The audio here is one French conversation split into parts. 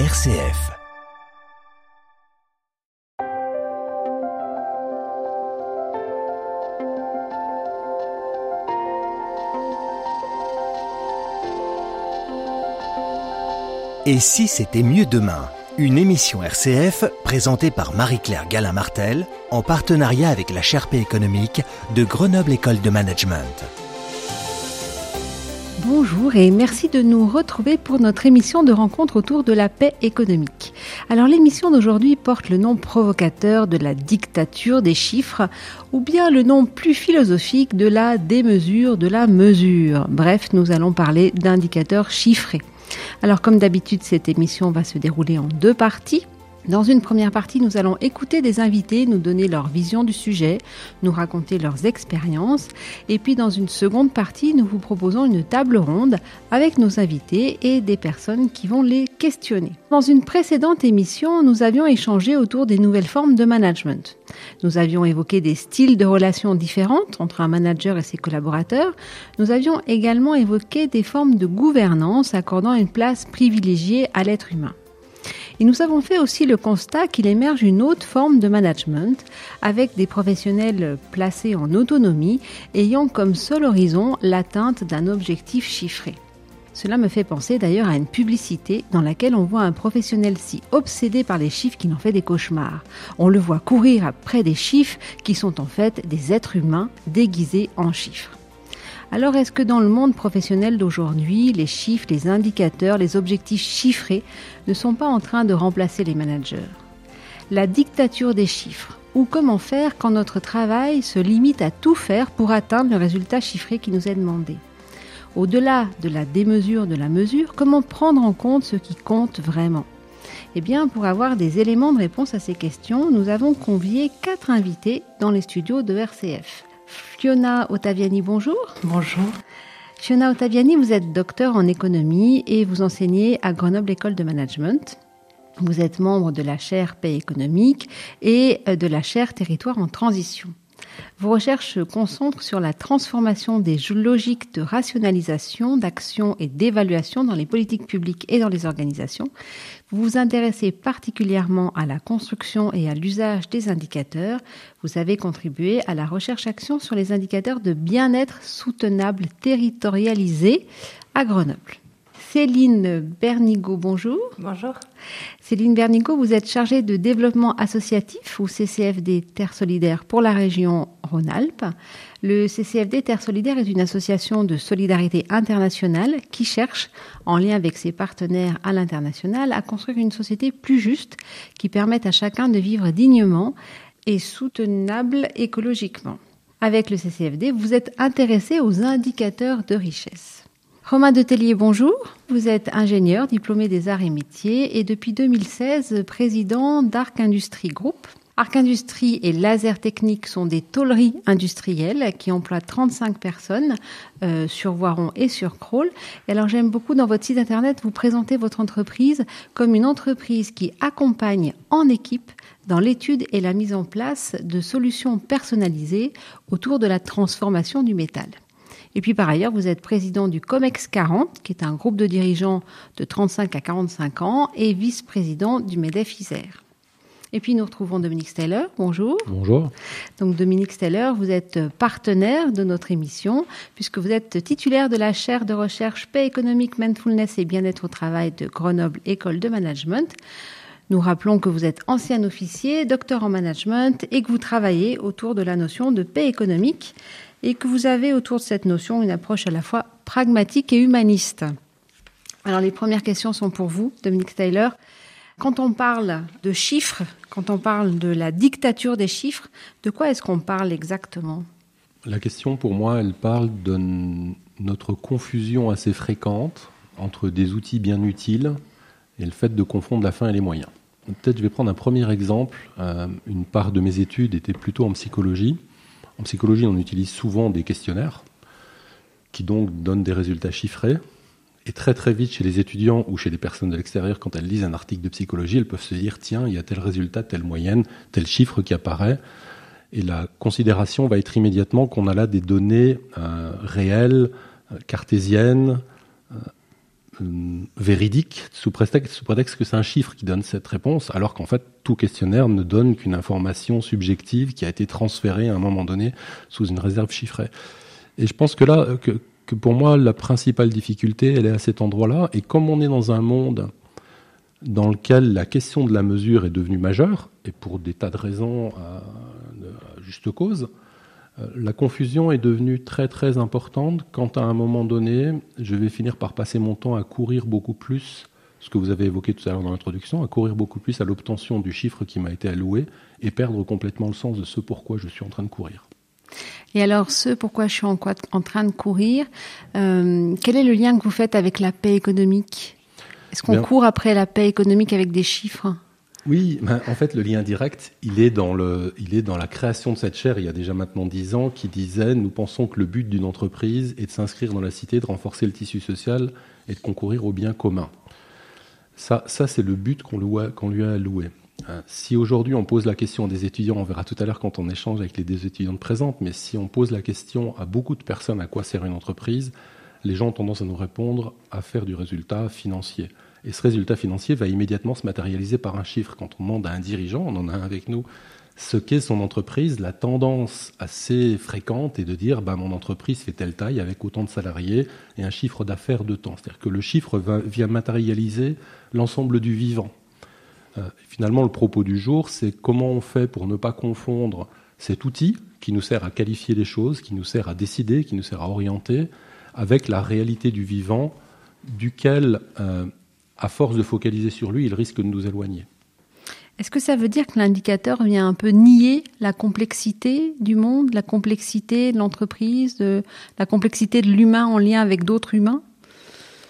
RCF. Et si c'était mieux demain? Une émission RCF présentée par Marie-Claire Galin-Martel en partenariat avec la Sherpa économique de Grenoble École de Management. Bonjour et merci de nous retrouver pour notre émission de rencontre autour de la paix économique. Alors l'émission d'aujourd'hui porte le nom provocateur de la dictature des chiffres ou bien le nom plus philosophique de la démesure de la mesure. Bref, nous allons parler d'indicateurs chiffrés. Alors comme d'habitude, cette émission va se dérouler en deux parties. Dans une première partie, nous allons écouter des invités, nous donner leur vision du sujet, nous raconter leurs expériences. Et puis dans une seconde partie, nous vous proposons une table ronde avec nos invités et des personnes qui vont les questionner. Dans une précédente émission, nous avions échangé autour des nouvelles formes de management. Nous avions évoqué des styles de relations différentes entre un manager et ses collaborateurs. Nous avions également évoqué des formes de gouvernance accordant une place privilégiée à l'être humain. Et nous avons fait aussi le constat qu'il émerge une autre forme de management avec des professionnels placés en autonomie ayant comme seul horizon l'atteinte d'un objectif chiffré. Cela me fait penser d'ailleurs à une publicité dans laquelle on voit un professionnel si obsédé par les chiffres qu'il en fait des cauchemars. On le voit courir après des chiffres qui sont en fait des êtres humains déguisés en chiffres. Alors est-ce que dans le monde professionnel d'aujourd'hui, les chiffres, les indicateurs, les objectifs chiffrés ne sont pas en train de remplacer les managers? La dictature des chiffres, ou comment faire quand notre travail se limite à tout faire pour atteindre le résultat chiffré qui nous est demandé? Au-delà de la démesure de la mesure, comment prendre en compte ce qui compte vraiment? Eh bien, pour avoir des éléments de réponse à ces questions, nous avons convié quatre invités dans les studios de RCF. Fiona Ottaviani, bonjour. Bonjour. Fiona Ottaviani, vous êtes docteur en économie et vous enseignez à Grenoble École de Management. Vous êtes membre de la chaire Paix économique et de la chaire Territoire en transition. Vos recherches se concentrent sur la transformation des logiques de rationalisation, d'action et d'évaluation dans les politiques publiques et dans les organisations. Vous vous intéressez particulièrement à la construction et à l'usage des indicateurs. Vous avez contribué à la recherche-action sur les indicateurs de bien-être soutenable territorialisé à Grenoble. Céline Bernigo, bonjour. Bonjour. Céline Bernigo, vous êtes chargée de développement associatif ou CCFD Terre Solidaire pour la région Rhône-Alpes. Le CCFD Terre Solidaire est une association de solidarité internationale qui cherche, en lien avec ses partenaires à l'international, à construire une société plus juste qui permette à chacun de vivre dignement et soutenable écologiquement. Avec le CCFD, vous êtes intéressé aux indicateurs de richesse. Romain Detellier, bonjour. Vous êtes ingénieur, diplômé des arts et métiers et depuis 2016 président d'Arc Industrie Group. Arc Industrie et Laser Technique sont des tôleries industrielles qui emploient 35 personnes euh, sur Voiron et sur Crawl. Et alors j'aime beaucoup dans votre site internet, vous présentez votre entreprise comme une entreprise qui accompagne en équipe dans l'étude et la mise en place de solutions personnalisées autour de la transformation du métal. Et puis par ailleurs, vous êtes président du COMEX 40, qui est un groupe de dirigeants de 35 à 45 ans, et vice-président du MEDEF Isère. Et puis nous retrouvons Dominique Steller. Bonjour. Bonjour. Donc Dominique Steller, vous êtes partenaire de notre émission puisque vous êtes titulaire de la chaire de recherche Paix économique, mindfulness et bien-être au travail de Grenoble École de Management. Nous rappelons que vous êtes ancien officier, docteur en management et que vous travaillez autour de la notion de paix économique et que vous avez autour de cette notion une approche à la fois pragmatique et humaniste. Alors les premières questions sont pour vous, Dominique Taylor. Quand on parle de chiffres, quand on parle de la dictature des chiffres, de quoi est-ce qu'on parle exactement? La question pour moi, elle parle de notre confusion assez fréquente entre des outils bien utiles et le fait de confondre la fin et les moyens. Peut-être je vais prendre un premier exemple. Euh, une part de mes études était plutôt en psychologie. En psychologie, on utilise souvent des questionnaires qui donc donnent des résultats chiffrés. Et très très vite, chez les étudiants ou chez les personnes de l'extérieur, quand elles lisent un article de psychologie, elles peuvent se dire, tiens, il y a tel résultat, telle moyenne, tel chiffre qui apparaît. Et la considération va être immédiatement qu'on a là des données euh, réelles, euh, cartésiennes, euh, véridique sous prétexte, que c'est un chiffre qui donne cette réponse, alors qu'en fait tout questionnaire ne donne qu'une information subjective qui a été transférée à un moment donné sous une réserve chiffrée. Et je pense que là, que, pour moi, la principale difficulté, elle est à cet endroit-là. Et comme on est dans un monde dans lequel la question de la mesure est devenue majeure, et pour des tas de raisons à, juste cause, euh, la confusion est devenue très très importante quand à un moment donné, je vais finir par passer mon temps à courir beaucoup plus, ce que vous avez évoqué tout à l'heure dans l'introduction, à courir beaucoup plus à l'obtention du chiffre qui m'a été alloué et perdre complètement le sens de ce pourquoi je suis en train de courir. Et alors, ce pourquoi je suis en, train de courir, euh, quel est le lien que vous faites avec la paix économique? Est-ce qu'on court après la paix économique avec des chiffres? Oui, en fait, le lien direct, il est, dans le, il est dans la création de cette chaire il y a déjà maintenant dix ans qui disait Nous pensons que le but d'une entreprise est de s'inscrire dans la cité, de renforcer le tissu social et de concourir au bien commun. Ça, ça c'est le but qu'on lui, a alloué. Hein, si aujourd'hui on pose la question à des étudiants, on verra tout à l'heure quand on échange avec les deux étudiantes présentes, mais si on pose la question à beaucoup de personnes à quoi sert une entreprise, les gens ont tendance à nous répondre à faire du résultat financier. Et ce résultat financier va immédiatement se matérialiser par un chiffre. Quand on demande à un dirigeant, on en a un avec nous, ce qu'est son entreprise, la tendance assez fréquente est de dire bah, mon entreprise fait telle taille avec autant de salariés et un chiffre d'affaires de temps. C'est-à-dire que le chiffre vient matérialiser l'ensemble du vivant. Euh, finalement, le propos du jour, c'est comment on fait pour ne pas confondre cet outil qui nous sert à qualifier les choses, qui nous sert à décider, qui nous sert à orienter, avec la réalité du vivant, duquel, euh, à force de focaliser sur lui, il risque de nous éloigner. Est-ce que ça veut dire que l'indicateur vient un peu nier la complexité du monde, la complexité de l'entreprise, la complexité de l'humain en lien avec d'autres humains?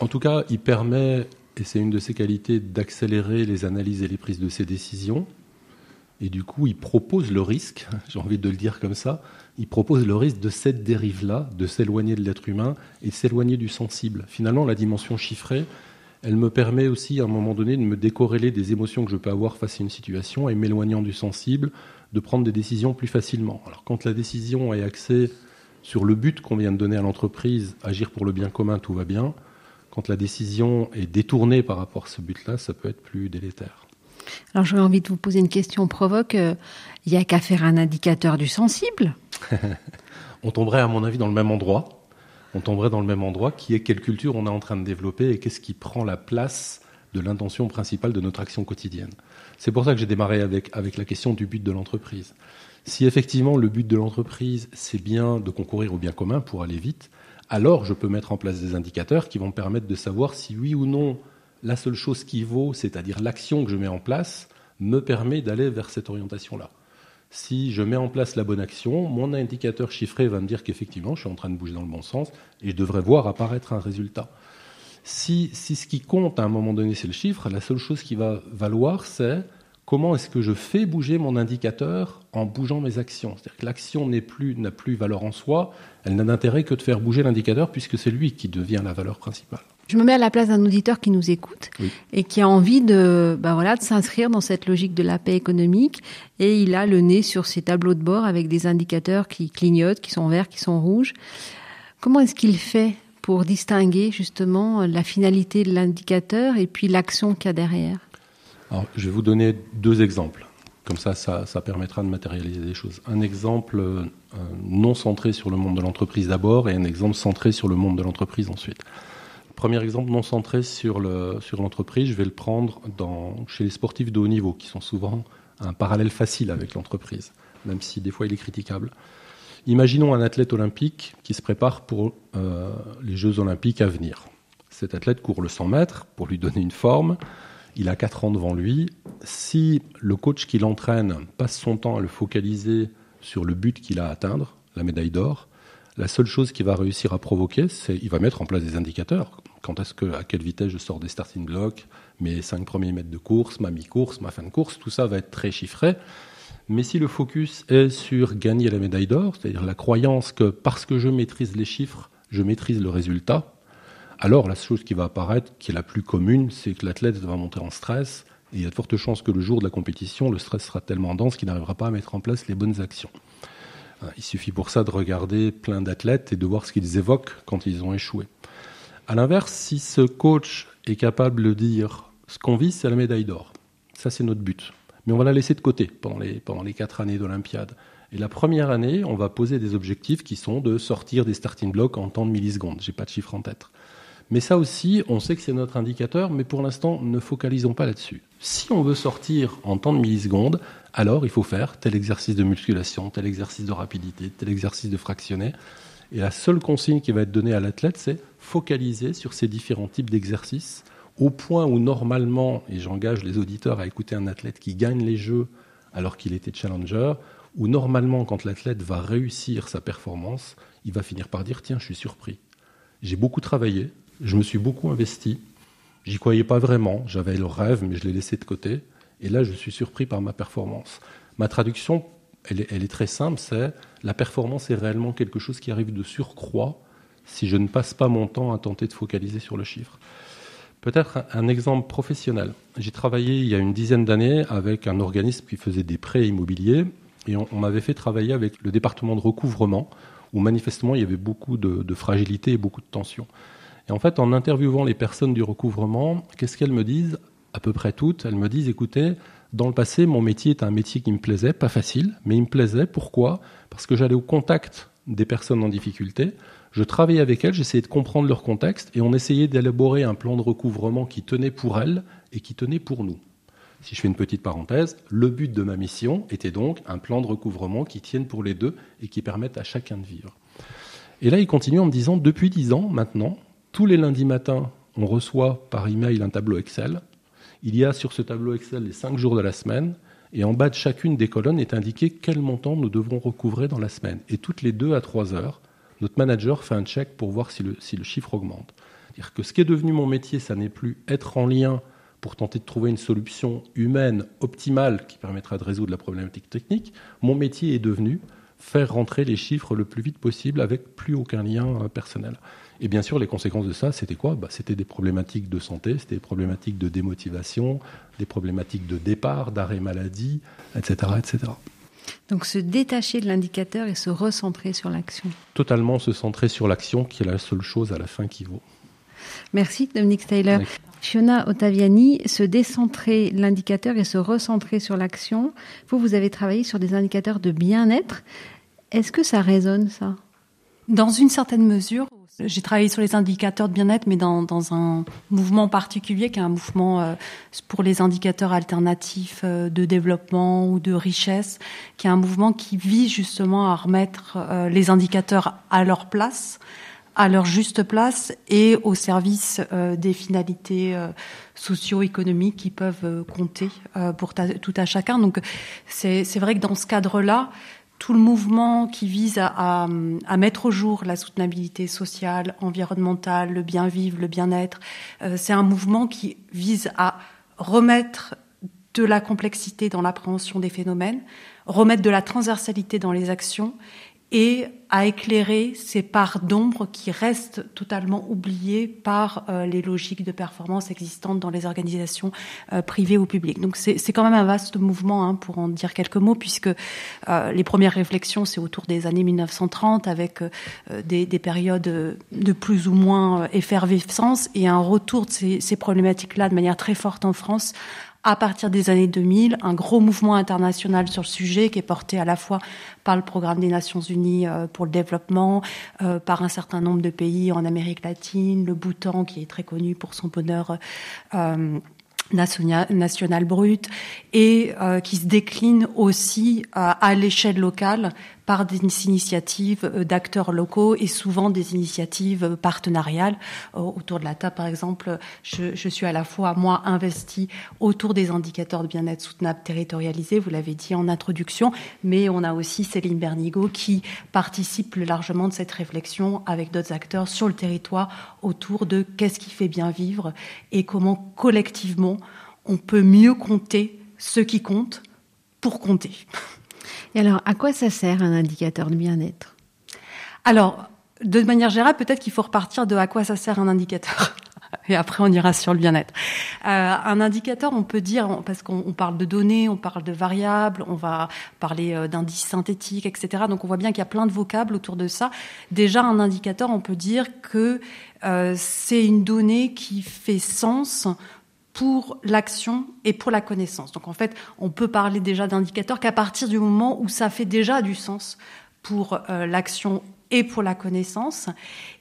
En tout cas, il permet, et c'est une de ses qualités, d'accélérer les analyses et les prises de ses décisions. Et du coup, il propose le risque, j'ai envie de le dire comme ça, il propose le risque de cette dérive-là, de s'éloigner de l'être humain et de s'éloigner du sensible. Finalement, la dimension chiffrée, elle me permet aussi à un moment donné de me décorréler des émotions que je peux avoir face à une situation et m'éloignant du sensible, de prendre des décisions plus facilement. Alors quand la décision est axée sur le but qu'on vient de donner à l'entreprise, agir pour le bien commun, tout va bien. Quand la décision est détournée par rapport à ce but-là, ça peut être plus délétère. Alors j'aurais envie de vous poser une question provoque. Il n'y a qu'à faire un indicateur du sensible On tomberait à mon avis dans le même endroit on tomberait dans le même endroit, qui est quelle culture on est en train de développer et qu'est-ce qui prend la place de l'intention principale de notre action quotidienne? C'est pour ça que j'ai démarré avec, la question du but de l'entreprise. Si effectivement le but de l'entreprise, c'est bien de concourir au bien commun pour aller vite, alors je peux mettre en place des indicateurs qui vont me permettre de savoir si oui ou non la seule chose qui vaut, c'est-à-dire l'action que je mets en place, me permet d'aller vers cette orientation-là si je mets en place la bonne action, mon indicateur chiffré va me dire qu'effectivement, je suis en train de bouger dans le bon sens et je devrais voir apparaître un résultat. Si, ce qui compte à un moment donné, c'est le chiffre, la seule chose qui va valoir, c'est comment est-ce que je fais bouger mon indicateur en bougeant mes actions. C'est-à-dire que l'action n'a plus, plus valeur en soi, elle n'a d'intérêt que de faire bouger l'indicateur puisque c'est lui qui devient la valeur principale. Je me mets à la place d'un auditeur qui nous écoute et qui a envie de, bah voilà, de s'inscrire dans cette logique de la paix économique. Et il a le nez sur ses tableaux de bord avec des indicateurs qui clignotent, qui sont verts, qui sont rouges. Comment est-ce qu'il fait pour distinguer justement la finalité de l'indicateur et puis l'action qu'il y a derrière? Alors, Je vais vous donner deux exemples. Comme ça, ça, ça, permettra de matérialiser les choses. Un exemple euh, non centré sur le monde de l'entreprise d'abord et un exemple centré sur le monde de l'entreprise ensuite. Premier exemple non centré sur l'entreprise, je vais le prendre chez les sportifs de haut niveau, qui sont souvent un parallèle facile avec l'entreprise, même si des fois il est critiquable. Imaginons un athlète olympique qui se prépare pour euh, les Jeux olympiques à venir. Cet athlète court le 100 mètres pour lui donner une forme. Il a 4 ans devant lui. Si le coach qui l'entraîne passe son temps à le focaliser sur le but qu'il a à atteindre, la médaille d'or, la seule chose qu'il va réussir à provoquer, c'est qu'il va mettre en place des indicateurs. Quand est-ce que, à quelle vitesse je sors des starting blocks, mes cinq premiers mètres de course, ma mi-course, ma fin de course, tout ça va être très chiffré. Mais si le focus est sur gagner la médaille d'or, c'est-à-dire la croyance que parce que je maîtrise les chiffres, je maîtrise le résultat, alors la chose qui va apparaître, qui est la plus commune, c'est que l'athlète va monter en stress, et il y a de fortes chances que le jour de la compétition, le stress sera tellement dense qu'il n'arrivera pas à mettre en place les bonnes actions. Il suffit pour ça de regarder plein d'athlètes et de voir ce qu'ils évoquent quand ils ont échoué. À l'inverse, si ce coach est capable de dire ce qu'on vise, c'est la médaille d'or. Ça, c'est notre but. Mais on va la laisser de côté pendant les, pendant quatre années d'Olympiade. Et la première année, on va poser des objectifs qui sont de sortir des starting blocks en temps de millisecondes. J'ai pas de chiffre en tête. Mais ça aussi, on sait que c'est notre indicateur, mais pour l'instant, ne focalisons pas là-dessus. Si on veut sortir en temps de millisecondes, alors il faut faire tel exercice de musculation, tel exercice de rapidité, tel exercice de fractionné. Et la seule consigne qui va être donnée à l'athlète, c'est focaliser sur ces différents types d'exercices, au point où normalement, et j'engage les auditeurs à écouter un athlète qui gagne les jeux alors qu'il était challenger, où normalement, quand l'athlète va réussir sa performance, il va finir par dire Tiens, je suis surpris. J'ai beaucoup travaillé, je me suis beaucoup investi, j'y croyais pas vraiment, j'avais le rêve, mais je l'ai laissé de côté, et là, je suis surpris par ma performance. Ma traduction, elle est, très simple c'est la performance est réellement quelque chose qui arrive de surcroît si je ne passe pas mon temps à tenter de focaliser sur le chiffre. Peut-être un exemple professionnel. J'ai travaillé il y a une dizaine d'années avec un organisme qui faisait des prêts immobiliers et on, m'avait fait travailler avec le département de recouvrement, où manifestement il y avait beaucoup de, fragilité et beaucoup de tension. Et en fait, en interviewant les personnes du recouvrement, qu'est-ce qu'elles me disent? À peu près toutes, elles me disent écoutez, dans le passé, mon métier est un métier qui me plaisait, pas facile, mais il me plaisait. Pourquoi? Parce que j'allais au contact des personnes en difficulté, je travaillais avec elles, j'essayais de comprendre leur contexte, et on essayait d'élaborer un plan de recouvrement qui tenait pour elles et qui tenait pour nous. Si je fais une petite parenthèse, le but de ma mission était donc un plan de recouvrement qui tienne pour les deux et qui permette à chacun de vivre. Et là, il continue en me disant, depuis dix ans maintenant, tous les lundis matins, on reçoit par email un tableau Excel. Il y a sur ce tableau Excel les cinq jours de la semaine, et en bas de chacune des colonnes est indiqué quel montant nous devrons recouvrer dans la semaine. Et toutes les deux à trois heures, notre manager fait un check pour voir si le, si le chiffre augmente. C'est-à-dire que ce qui est devenu mon métier, ça n'est plus être en lien pour tenter de trouver une solution humaine optimale qui permettra de résoudre la problématique technique, mon métier est devenu faire rentrer les chiffres le plus vite possible avec plus aucun lien euh, personnel. Et bien sûr, les conséquences de ça, c'était quoi? Bah, C'était des problématiques de santé, c'était des problématiques de démotivation, des problématiques de départ, d'arrêt maladie, etc., etc. Donc se détacher de l'indicateur et se recentrer sur l'action. Totalement se centrer sur l'action qui est la seule chose à la fin qui vaut. Merci Dominique Taylor. Fiona Ottaviani, se décentrer l'indicateur et se recentrer sur l'action. Vous, vous avez travaillé sur des indicateurs de bien-être. Est-ce que ça résonne, ça? Dans une certaine mesure. J'ai travaillé sur les indicateurs de bien-être, mais dans, un mouvement particulier, qui est un mouvement euh, pour les indicateurs alternatifs euh, de développement ou de richesse, qui est un mouvement qui vise justement à remettre euh, les indicateurs à leur place à leur juste place et au service des finalités socio-économiques qui peuvent compter pour tout à chacun. Donc c'est vrai que dans ce cadre-là, tout le mouvement qui vise à, mettre au jour la soutenabilité sociale, environnementale, le bien vivre, le bien-être, c'est un mouvement qui vise à remettre de la complexité dans l'appréhension des phénomènes, remettre de la transversalité dans les actions et à éclairer ces parts d'ombre qui restent totalement oubliées par euh, les logiques de performance existantes dans les organisations euh, privées ou publiques. Donc c'est quand même un vaste mouvement, hein, pour en dire quelques mots, puisque euh, les premières réflexions, c'est autour des années 1930, avec des, des, périodes de plus ou moins effervescence et un retour de ces problématiques-là de manière très forte en France à partir des années 2000, un gros mouvement international sur le sujet qui est porté à la fois par le programme des Nations Unies euh, pour le développement, euh, par un certain nombre de pays en Amérique latine, le Bhoutan qui est très connu pour son bonheur euh, national, brut et qui se décline aussi à l'échelle locale par des initiatives euh, d'acteurs locaux et souvent des initiatives euh, partenariales. Euh, autour de la table, par exemple, je, suis à la fois, moi, investie autour des indicateurs de bien-être soutenable territorialisés, vous l'avez dit en introduction, mais on a aussi Céline Bernigo qui participe largement de cette réflexion avec d'autres acteurs sur le territoire autour de qu'est-ce qui fait bien vivre et comment collectivement on peut mieux compter ce qui compte pour compter. Et alors, à quoi ça sert un indicateur de bien-être? Alors, de manière générale, peut-être qu'il faut repartir de à quoi ça sert un indicateur. et après on ira sur le bien-être. Euh, un indicateur, on peut dire, parce qu'on parle de données, on parle de variables, on va parler euh, d'indices synthétiques, etc. Donc on voit bien qu'il y a plein de vocables autour de ça. Déjà, un indicateur, on peut dire que euh, c'est une donnée qui fait sens pour l'action et pour la connaissance. Donc en fait, on peut parler déjà d'indicateur qu'à partir du moment où ça fait déjà du sens pour euh, l'action et pour la connaissance.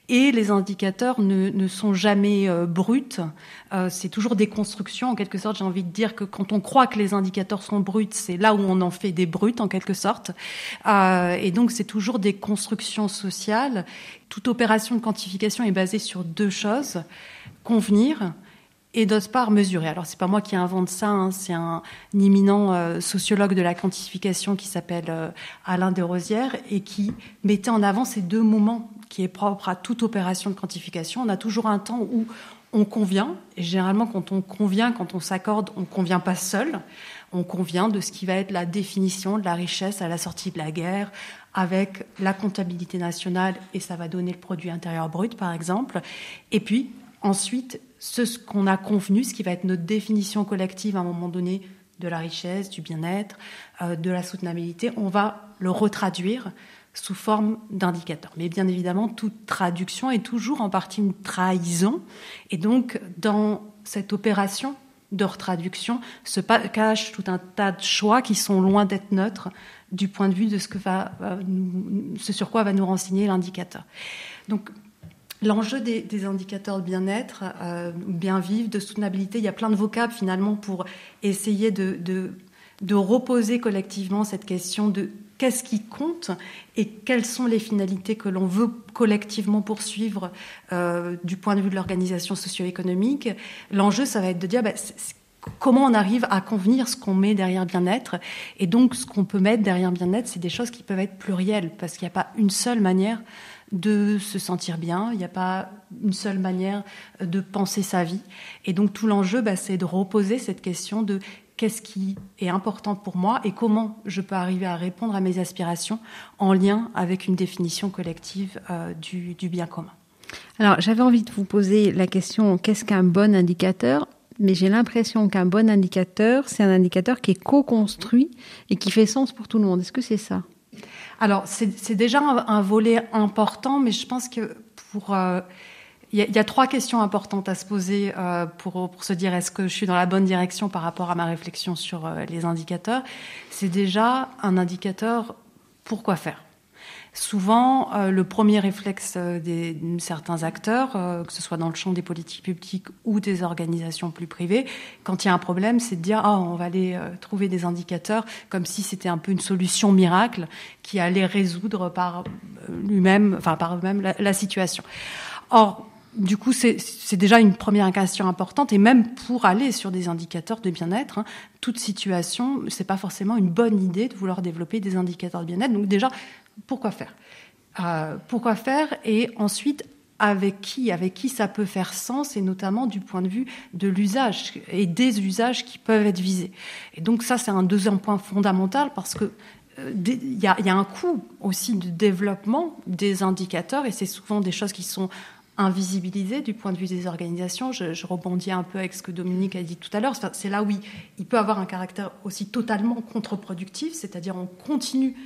Et les indicateurs ne, sont jamais euh, bruts. Euh, c'est toujours des constructions. En quelque sorte, j'ai envie de dire que quand on croit que les indicateurs sont bruts, c'est là où on en fait des bruts, en quelque sorte. Et donc, c'est toujours des constructions sociales. Toute opération de quantification est basée sur deux choses. Convenir et d'autre part mesurer. Alors c'est pas moi qui invente ça, hein, c'est un, imminent euh, sociologue de la quantification qui s'appelle euh, Alain Desrosières et qui mettait en avant ces deux moments qui est propre à toute opération de quantification. On a toujours un temps où on convient, et généralement quand on convient, quand on s'accorde, on convient pas seul, on convient de ce qui va être la définition de la richesse à la sortie de la guerre, avec la comptabilité nationale, et ça va donner le produit intérieur brut, par exemple. Et puis, ensuite, ce qu'on a convenu, ce qui va être notre définition collective à un moment donné de la richesse, du bien-être, euh, de la soutenabilité, on va le retraduire sous forme d'indicateurs. Mais bien évidemment, toute traduction est toujours en partie une trahison. Et donc, dans cette opération de retraduction se cache tout un tas de choix qui sont loin d'être neutres du point de vue de ce, ce sur quoi va nous renseigner l'indicateur. Donc, L'enjeu des, indicateurs de bien-être, euh, bien vivre, de soutenabilité, il y a plein de vocables finalement pour essayer de, reposer collectivement cette question de qu'est-ce qui compte et quelles sont les finalités que l'on veut collectivement poursuivre euh, du point de vue de l'organisation socio-économique. L'enjeu, ça va être de dire bah, comment on arrive à convenir ce qu'on met derrière bien-être. Et donc, ce qu'on peut mettre derrière bien-être, c'est des choses qui peuvent être plurielles, parce qu'il n'y a pas une seule manière de se sentir bien. Il n'y a pas une seule manière de penser sa vie. Et donc tout l'enjeu, bah, c'est de reposer cette question de qu'est-ce qui est important pour moi et comment je peux arriver à répondre à mes aspirations en lien avec une définition collective euh, du bien commun. Alors j'avais envie de vous poser la question qu'est-ce qu'un bon indicateur? Mais j'ai l'impression qu'un bon indicateur, c'est un indicateur qui est co-construit et qui fait sens pour tout le monde. Est-ce que c'est ça? Alors, c'est déjà un, volet important, mais je pense que pour... Euh, il y, a trois questions importantes à se poser euh, pour, pour, se dire est-ce que je suis dans la bonne direction par rapport à ma réflexion sur euh, les indicateurs? C'est déjà un indicateur pourquoi faire? Souvent, euh, le premier réflexe euh, des, certains acteurs, euh, que ce soit dans le champ des politiques publiques ou des organisations plus privées, quand il y a un problème, c'est de dire ah on va aller trouver des indicateurs comme si c'était un peu une solution miracle qui allait résoudre par lui-même, enfin par eux-mêmes la, la situation. Or, du coup, c'est déjà une première question importante, et même pour aller sur des indicateurs de bien-être, hein, toute situation, c'est pas forcément une bonne idée de vouloir développer des indicateurs de bien-être. Donc déjà, pourquoi faire? Euh, Pourquoi faire Et ensuite, avec qui Avec qui ça peut faire sens, et notamment du point de vue de l'usage et des usages qui peuvent être visés. Et donc ça, c'est un deuxième point fondamental parce que euh, il y, a, un coût aussi de développement des indicateurs et c'est souvent des choses qui sont invisibilisé du point de vue des organisations. Je, rebondis un peu avec ce que Dominique a dit tout à l'heure. C'est là où il, peut avoir un caractère aussi totalement contre-productif, c'est-à-dire on continue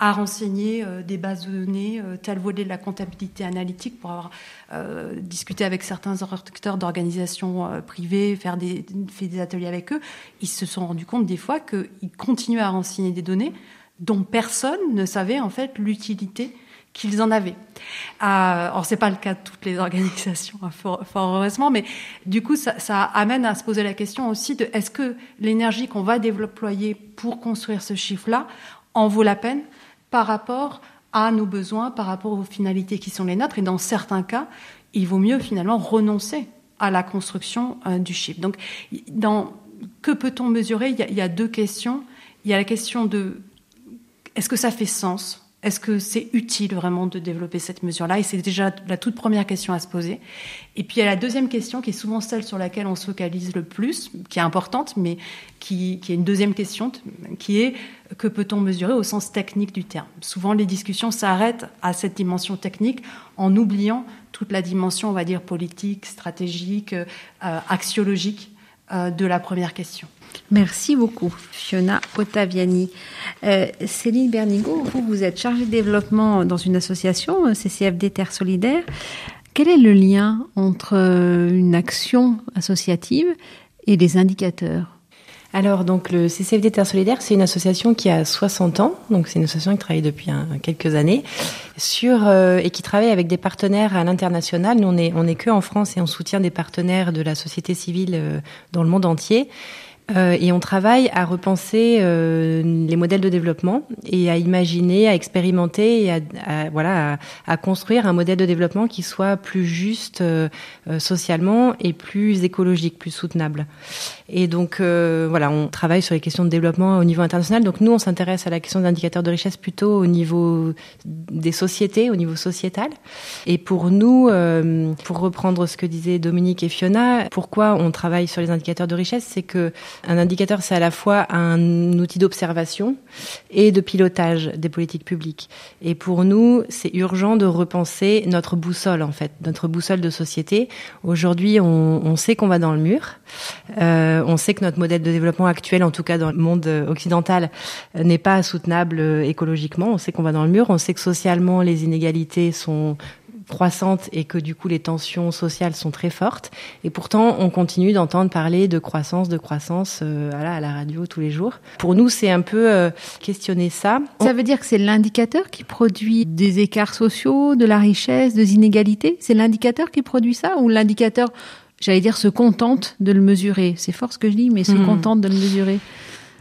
à renseigner euh, des bases de données, euh, tel volet de la comptabilité analytique, pour avoir euh, discuté avec certains acteurs d'organisations privées, faire des, fait des ateliers avec eux. Ils se sont rendus compte des fois qu'ils continuaient à renseigner des données dont personne ne savait en fait l'utilité qu'ils en avaient. Euh, or, c'est pas le cas de toutes les organisations, hein, fort, heureusement, mais du coup, ça, ça, amène à se poser la question aussi de est-ce que l'énergie qu'on va déployer pour construire ce chiffre-là en vaut la peine par rapport à nos besoins, par rapport aux finalités qui sont les nôtres, et dans certains cas, il vaut mieux finalement renoncer à la construction euh, du chiffre. Donc, dans que peut-on mesurer? Il y, a, il y a deux questions. Il y a la question de est-ce que ça fait sens? Est-ce que c'est utile vraiment de développer cette mesure-là? Et c'est déjà la toute première question à se poser. Et puis il y a la deuxième question qui est souvent celle sur laquelle on se focalise le plus, qui est importante, mais qui, est une deuxième question, qui est que peut-on mesurer au sens technique du terme? Souvent les discussions s'arrêtent à cette dimension technique en oubliant toute la dimension, on va dire, politique, stratégique, euh, axiologique euh, de la première question. Merci beaucoup, Fiona Ottaviani. Euh, Céline Bernigo, vous, vous êtes chargée de développement dans une association, euh, CCFD Terre Solidaire. Quel est le lien entre euh, une action associative et les indicateurs? Alors, donc, le CCFD Terre Solidaire, c'est une association qui a 60 ans, donc c'est une association qui travaille depuis quelques années, sur, et qui travaille avec des partenaires à l'international. Nous, on est, on France et on soutient des partenaires de la société civile dans le monde entier. Euh, et on travaille à repenser euh, les modèles de développement et à imaginer, à expérimenter et à, voilà à, construire un modèle de développement qui soit plus juste euh, socialement et plus écologique, plus soutenable. Et donc voilà, on travaille sur les questions de développement au niveau international. Donc nous, on s'intéresse à la question d'indicateurs de richesse plutôt au niveau des sociétés, au niveau sociétal. Et pour nous, pour reprendre ce que disaient Dominique et Fiona, pourquoi on travaille sur les indicateurs de richesse, c'est que un indicateur, c'est à la fois un outil d'observation et de pilotage des politiques publiques. Et pour nous, c'est urgent de repenser notre boussole, en fait, notre boussole de société. Aujourd'hui, on, sait qu'on va dans le mur. Euh, on sait que notre modèle de développement actuel, en tout cas dans le monde occidental, n'est pas soutenable écologiquement. On sait qu'on va dans le mur. On sait que socialement, les inégalités sont croissante et que du coup les tensions sociales sont très fortes. Et pourtant, on continue d'entendre parler de croissance, de croissance euh, à la radio tous les jours. Pour nous, c'est un peu euh, questionner ça. Ça veut dire que c'est l'indicateur qui produit des écarts sociaux, de la richesse, des inégalités? C'est l'indicateur qui produit ça? Ou l'indicateur, j'allais dire, se contente de le mesurer? C'est fort ce que je dis, mais se hmm. contente de le mesurer?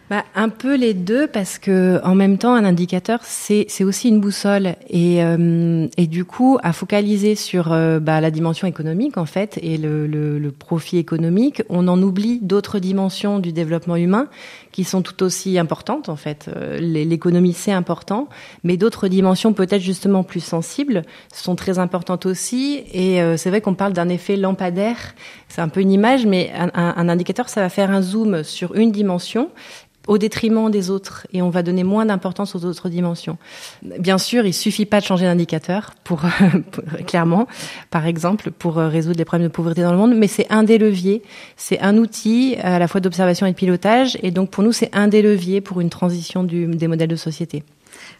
Bah, un peu les deux parce que en même temps un indicateur c'est aussi une boussole. Et euh, et du coup à focaliser sur euh, bah, la dimension économique en fait et le, le, le profit économique on en oublie d'autres dimensions du développement humain qui sont tout aussi importantes en fait. Euh, l'économie c'est important mais d'autres dimensions peut-être justement plus sensibles sont très importantes aussi. Et c'est vrai qu'on parle d'un effet lampadaire. C'est un peu une image mais un, un indicateur ça va faire un zoom sur une dimension au détriment des autres et on va donner moins d'importance aux autres dimensions. Bien sûr, il suffit pas de changer d'indicateur pour, clairement, par exemple, pour euh, résoudre les problèmes de pauvreté dans le monde, mais c'est un des leviers, c'est un outil à la fois d'observation et de pilotage et donc pour nous c'est un des leviers pour une transition du, des modèles de société.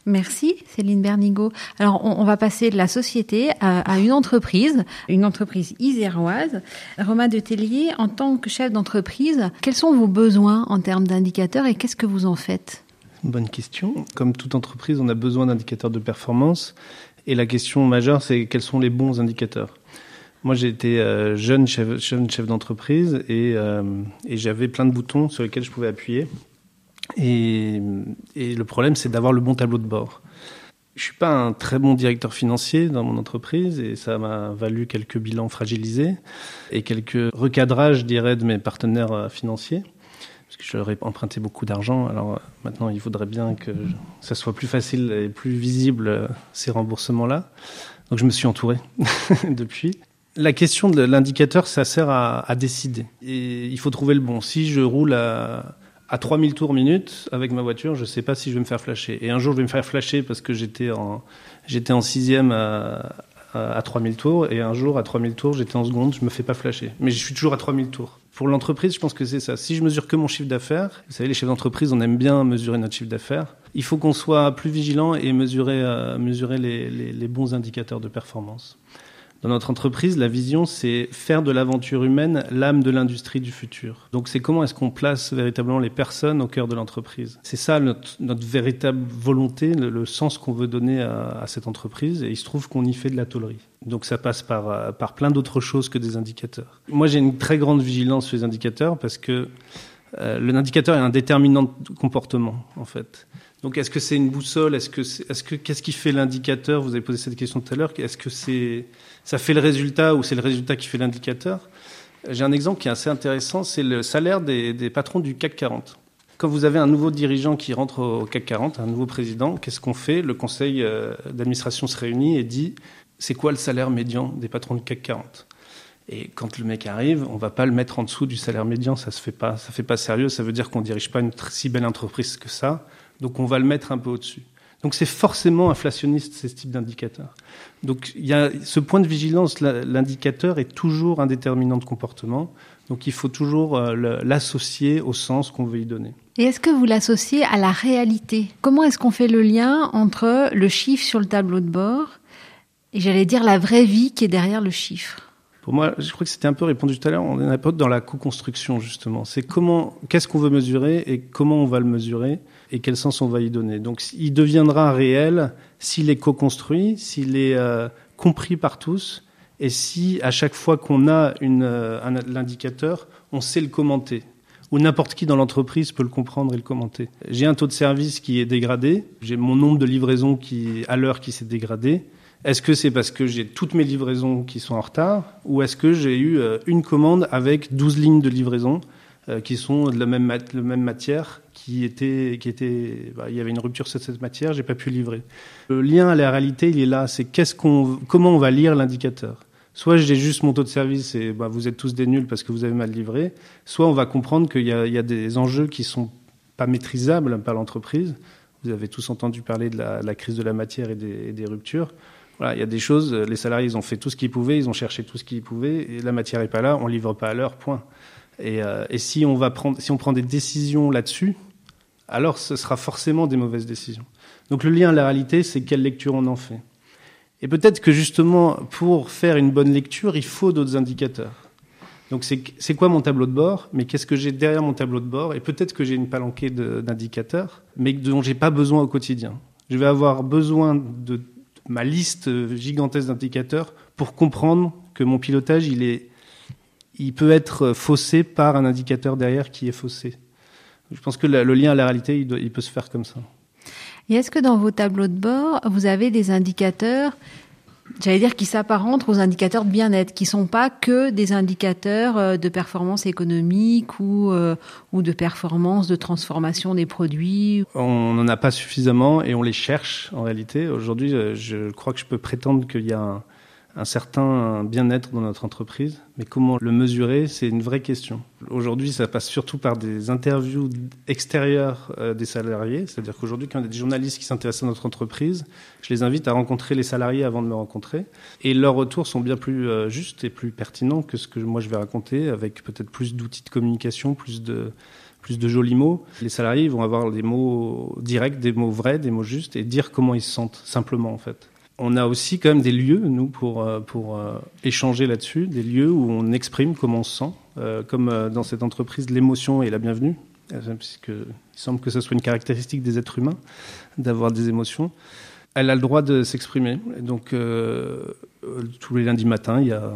Merci Céline Bernigo. Alors on, va passer de la société à, une entreprise, une entreprise iséroise. Romain de Tellier, en tant que chef d'entreprise, quels sont vos besoins en termes d'indicateurs et qu'est-ce que vous en faites? Bonne question. Comme toute entreprise, on a besoin d'indicateurs de performance et la question majeure, c'est quels sont les bons indicateurs? Moi, j'ai été euh, jeune chef, d'entreprise euh, et j'avais plein de boutons sur lesquels je pouvais appuyer et, le problème, c'est d'avoir le bon tableau de bord. Je suis pas un très bon directeur financier dans mon entreprise et ça m'a valu quelques bilans fragilisés et quelques recadrages, je dirais, de mes partenaires euh, financiers. Parce que je leur ai emprunté beaucoup d'argent. Alors euh, maintenant, il faudrait bien que ça soit plus facile et plus visible, euh, ces remboursements-là. Donc je me suis entouré depuis. La question de l'indicateur, ça sert à, à, décider. Et il faut trouver le bon. Si je roule à, à 3000 tours minute avec ma voiture, je ne sais pas si je vais me faire flasher. Et un jour, je vais me faire flasher parce que j'étais en, j'étais en sixième à, à, 3000 tours, et un jour, à 3000 tours, j'étais en seconde, je me fais pas flasher. Mais je suis toujours à 3000 tours. Pour l'entreprise, je pense que c'est ça. Si je mesure que mon chiffre d'affaires, vous savez, les chefs d'entreprise, on aime bien mesurer notre chiffre d'affaires. Il faut qu'on soit plus vigilant et mesurer, euh, mesurer les, les bons indicateurs de performance. Dans notre entreprise, la vision, c'est faire de l'aventure humaine l'âme de l'industrie du futur. Donc c'est comment est-ce qu'on place véritablement les personnes au cœur de l'entreprise? C'est ça notre, véritable volonté, le, sens qu'on veut donner à, cette entreprise, et il se trouve qu'on y fait de la tôlerie. Donc ça passe par, par plein d'autres choses que des indicateurs. Moi j'ai une très grande vigilance sur les indicateurs parce que euh, l'indicateur est un déterminant de comportement en fait. Donc, est-ce que c'est une boussole? Est-ce que, est-ce que, qu'est-ce qui fait l'indicateur? Vous avez posé cette question tout à l'heure. Est-ce que c'est, ça fait le résultat ou c'est le résultat qui fait l'indicateur? J'ai un exemple qui est assez intéressant. C'est le salaire des, des patrons du CAC 40 quand vous avez un nouveau dirigeant qui rentre au CAC 40, un nouveau président, qu'est-ce qu'on fait? Le conseil euh, d'administration se réunit et dit c'est quoi le salaire médian des patrons du CAC 40 et quand le mec arrive, on va pas le mettre en dessous du salaire médian, ça se fait pas, ça fait pas sérieux. Ça veut dire qu'on dirige pas une si belle entreprise que ça, donc on va le mettre un peu au-dessus. Donc c'est forcément inflationniste ces types d'indicateurs. Donc il y a ce point de vigilance, l'indicateur est toujours un déterminant de comportement. Donc il faut toujours euh, l'associer au sens qu'on veut y donner. Et est-ce que vous l'associez à la réalité? Comment est-ce qu'on fait le lien entre le chiffre sur le tableau de bord et j'allais dire la vraie vie qui est derrière le chiffre? Pour moi, je crois que c'était un peu répondu tout à l'heure. On est un peu dans la co-construction justement. C'est comment, qu'est-ce qu'on veut mesurer et comment on va le mesurer et quel sens on va y donner. Donc, il deviendra réel s'il est co-construit, s'il est euh, compris par tous et si à chaque fois qu'on a euh, l'indicateur, on sait le commenter ou n'importe qui dans l'entreprise peut le comprendre et le commenter. J'ai un taux de service qui est dégradé, j'ai mon nombre de livraisons à l'heure qui s'est dégradé. Est-ce que c'est parce que j'ai toutes mes livraisons qui sont en retard ou est-ce que j'ai eu euh, une commande avec 12 lignes de livraison euh, qui sont de la même, même matière qui était, qui était, bah, il y avait une rupture sur cette matière, j'ai pas pu livrer. Le lien à la réalité, il est là. C'est qu'est-ce qu'on, comment on va lire l'indicateur. Soit j'ai juste mon taux de service et bah, vous êtes tous des nuls parce que vous avez mal livré. Soit on va comprendre qu'il y y a des enjeux qui sont pas maîtrisables par l'entreprise. Vous avez tous entendu parler de la, la crise de la matière et des, des ruptures. Voilà, il y a des choses, les salariés, ils ont fait tout ce qu'ils pouvaient, ils ont cherché tout ce qu'ils pouvaient, et la matière n'est pas là, on livre pas à l'heure, point. Et, euh, et, si on va prendre, si on prend des décisions là-dessus, alors ce sera forcément des mauvaises décisions. Donc le lien à la réalité, c'est quelle lecture on en fait. Et peut-être que justement, pour faire une bonne lecture, il faut d'autres indicateurs. Donc c'est quoi mon tableau de bord, mais qu'est-ce que j'ai derrière mon tableau de bord? Et peut-être que j'ai une palanquée d'indicateurs, mais dont j'ai pas besoin au quotidien. Je vais avoir besoin de ma liste gigantesque d'indicateurs pour comprendre que mon pilotage, il, est, il peut être faussé par un indicateur derrière qui est faussé. Je pense que le lien à la réalité, il, il peut se faire comme ça. Et est-ce que dans vos tableaux de bord, vous avez des indicateurs j'allais dire, qui s'apparentent aux indicateurs de bien-être, qui sont pas que des indicateurs euh, de performance économique ou, euh, ou de performance de transformation des produits? On n'en a pas suffisamment et on les cherche en réalité. Aujourd'hui, je crois que je peux prétendre qu'il y a un, un certain bien-être dans notre entreprise, mais comment le mesurer, c'est une vraie question. Aujourd'hui, ça passe surtout par des interviews extérieures euh, des salariés, c'est-à-dire qu'aujourd'hui, quand il y a des journalistes qui s'intéressent à notre entreprise, je les invite à rencontrer les salariés avant de me rencontrer, et leurs retours sont bien plus euh, justes et plus pertinents que ce que moi je vais raconter, avec peut-être plus d'outils de communication, plus de plus de jolis mots. Les salariés vont avoir des mots directs, des mots vrais, des mots justes, et dire comment ils se sentent, simplement en fait on a aussi quand même des lieux, nous, pour, euh, pour euh, échanger là-dessus, des lieux où on exprime comment on se sent, euh, comme dans cette entreprise, l'émotion est la bienvenue, puisqu'il semble que ce soit une caractéristique des êtres humains, d'avoir des émotions. Elle a le droit de s'exprimer. Donc, tous les lundis matins, il y a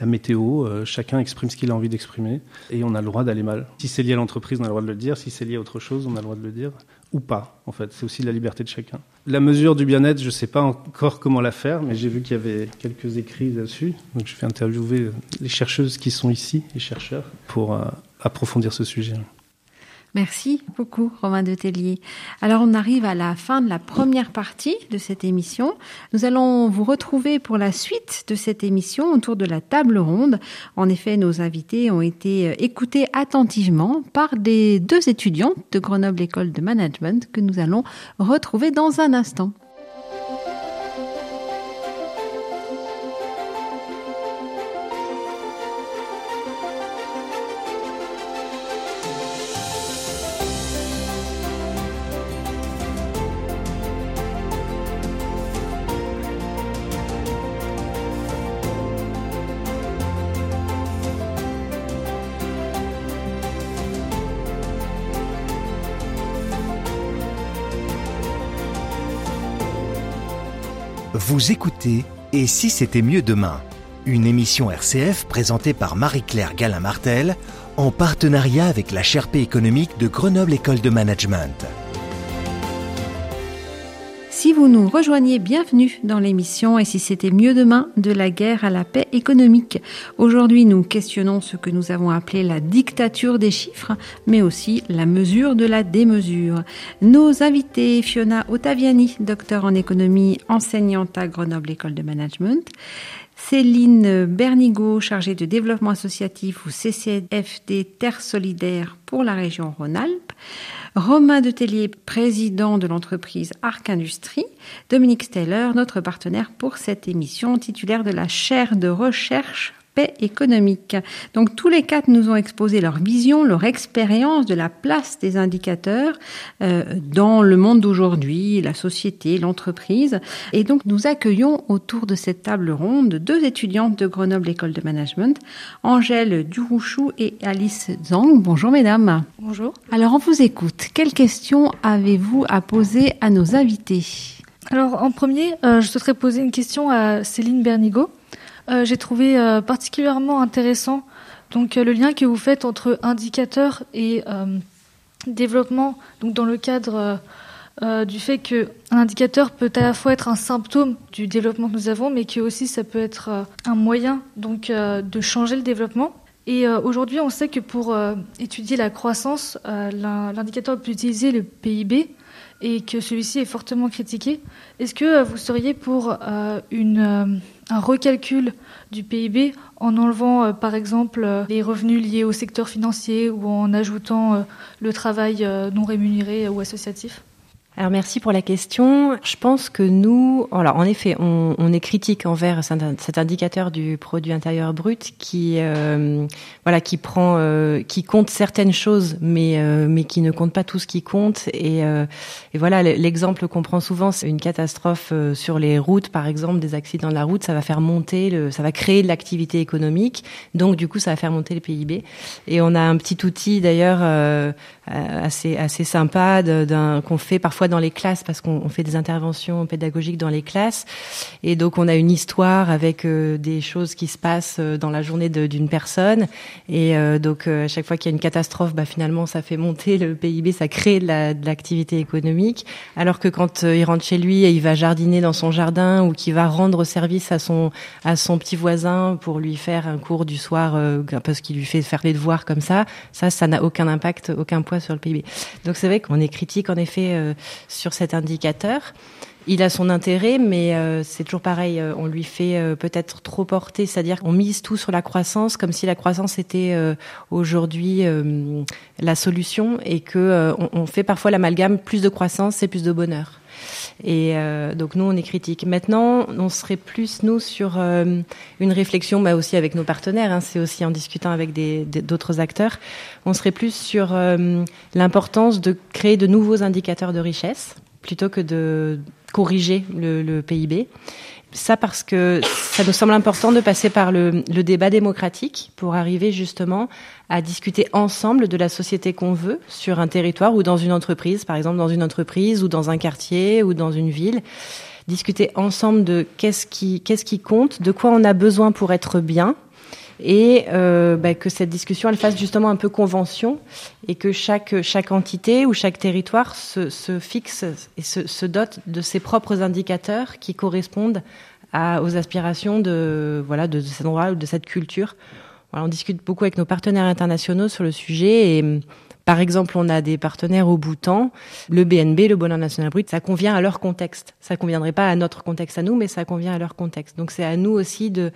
la météo, chacun exprime ce qu'il a envie d'exprimer, et on a le droit d'aller mal. Si c'est lié à l'entreprise, on a le droit de le dire, si c'est lié à autre chose, on a le droit de le dire ou pas, en fait. C'est aussi la liberté de chacun. La mesure du bien-être, je ne sais pas encore comment la faire, mais j'ai vu qu'il y avait quelques écrits dessus. Donc je vais interviewer les chercheuses qui sont ici, les chercheurs, pour euh, approfondir ce sujet. Merci beaucoup, Romain de Tellier. Alors, on arrive à la fin de la première partie de cette émission. Nous allons vous retrouver pour la suite de cette émission autour de la table ronde. En effet, nos invités ont été euh, écoutés attentivement par des deux étudiantes de Grenoble École de Management que nous allons retrouver dans un instant. Vous écoutez Et si c'était mieux demain Une émission RCF présentée par Marie-Claire Galin-Martel en partenariat avec la Sherpa économique de Grenoble École de Management. Si vous nous rejoignez, bienvenue dans l'émission Et si c'était mieux demain, de la guerre à la paix économique. Aujourd'hui, nous questionnons ce que nous avons appelé la dictature des chiffres, mais aussi la mesure de la démesure. Nos invités, Fiona Ottaviani, docteur en économie, enseignante à Grenoble École de Management, Céline Bernigo, chargée de développement associatif ou CCFD Terre Solidaire pour la région Rhône-Alpes, Romain Detellier, président de l'entreprise Arc Industrie, Dominique Steller, notre partenaire pour cette émission, titulaire de la chaire de recherche paix économique. Donc tous les quatre nous ont exposé leur vision, leur expérience de la place des indicateurs euh, dans le monde d'aujourd'hui, la société, l'entreprise. Et donc nous accueillons autour de cette table ronde deux étudiantes de Grenoble École de Management, Angèle Durouchou et Alice Zang. Bonjour mesdames. Bonjour. Alors on vous écoute. Quelles questions avez-vous à poser à nos invités? Alors en premier, euh, je souhaiterais poser une question à Céline Bernigo. Euh, j'ai trouvé euh, particulièrement intéressant donc euh, le lien que vous faites entre indicateur et développement, donc dans le cadre du fait qu'un indicateur peut à la fois être un symptôme du développement que nous avons, mais que aussi ça peut être un moyen donc de changer le développement. Et aujourd'hui, on sait que pour étudier la croissance, l'indicateur peut utiliser le PIB et que celui-ci est fortement critiqué. Est-ce que vous seriez pour une un recalcul du PIB en enlevant euh, par exemple euh, les revenus liés au secteur financier ou en ajoutant euh, le travail non rémunéré ou associatif alors merci pour la question. Je pense que nous, alors en effet, on, on est critique envers cet indicateur du produit intérieur brut qui, euh, voilà, qui prend, euh, qui compte certaines choses, mais euh, mais qui ne compte pas tout ce qui compte. Et, et voilà, l'exemple qu'on prend souvent, c'est une catastrophe sur les routes, par exemple, des accidents de la route, ça va faire monter, le, ça va créer de l'activité économique, donc du coup, ça va faire monter le PIB. Et on a un petit outil d'ailleurs assez assez sympa qu'on fait parfois dans les classes parce qu'on fait des interventions pédagogiques dans les classes. Et donc on a une histoire avec euh, des choses qui se passent euh, dans la journée d'une personne. Et euh, donc à chaque fois qu'il y a une catastrophe, bah, finalement ça fait monter le PIB, ça crée de l'activité économique. Alors que quand il rentre chez lui et il va jardiner dans son jardin ou qu'il va rendre service à son à son petit voisin pour lui faire un cours du soir parce qu'il lui fait faire les devoirs comme ça, ça ça n'a aucun impact, aucun poids sur le PIB. Donc c'est vrai qu'on est critique en effet sur cet indicateur. Il a son intérêt, mais euh, c'est toujours pareil. Euh, on lui fait euh, peut-être trop porter, c'est-à-dire qu'on mise tout sur la croissance, comme si la croissance était aujourd'hui la solution, et que on, fait parfois l'amalgame plus de croissance, c'est plus de bonheur. Et donc nous, on est critique. Maintenant, on serait plus nous sur une réflexion, bah aussi avec nos partenaires. Hein, c'est aussi en discutant avec d'autres acteurs. On serait plus sur l'importance de créer de nouveaux indicateurs de richesse plutôt que de corriger le, PIB. Ça parce que ça nous semble important de passer par le, débat démocratique pour arriver justement à discuter ensemble de la société qu'on veut sur un territoire ou dans une entreprise, par exemple dans une entreprise ou dans un quartier ou dans une ville. Discuter ensemble de qu'est-ce qui, qu'est-ce qui compte, de quoi on a besoin pour être bien, et euh, bah, que cette discussion elle fasse justement un peu convention et que chaque chaque entité ou chaque territoire se, se fixe et se, se, dote de ses propres indicateurs qui correspondent à, aux aspirations de voilà de, cet endroit ou de cette culture. Voilà, on discute beaucoup avec nos partenaires internationaux sur le sujet et par exemple, on a des partenaires au Bhoutan, le BNB, le Bonheur National Brut, ça convient à leur contexte. Ça conviendrait pas à notre contexte à nous, mais ça convient à leur contexte. Donc c'est à nous aussi de,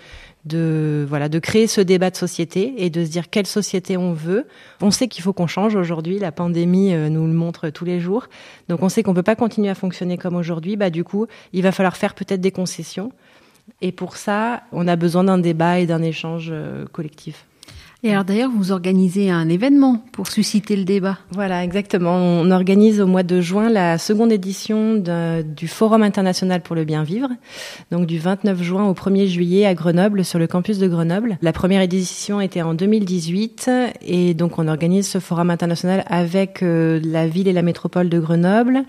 de voilà de créer ce débat de société et de se dire quelle société on veut. On sait qu'il faut qu'on change aujourd'hui, la pandémie euh, nous le montre tous les jours. Donc on sait qu'on peut pas continuer à fonctionner comme aujourd'hui. Bah du coup, il va falloir faire peut-être des concessions. Et pour ça, on a besoin d'un débat et d'un échange euh, collectif. Et alors d'ailleurs, vous organisez un événement pour susciter le débat. Voilà, exactement. On organise au mois de juin la seconde édition du Forum international pour le bien vivre, donc du 29 juin au 1er juillet à Grenoble, sur le campus de Grenoble. La première édition était en 2018 et donc on organise ce Forum international avec euh, la ville et la métropole de Grenoble,